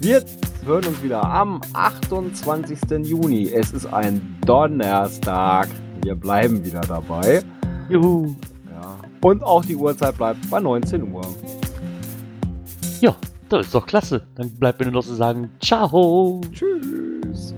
Wir hören uns wieder am 28. Juni. Es ist ein Donnerstag. Wir bleiben wieder dabei. Juhu. Ja. Und auch die Uhrzeit bleibt bei 19 Uhr. Ja, das ist doch klasse. Dann bleibt mir nur noch zu sagen, ciao. Tschüss.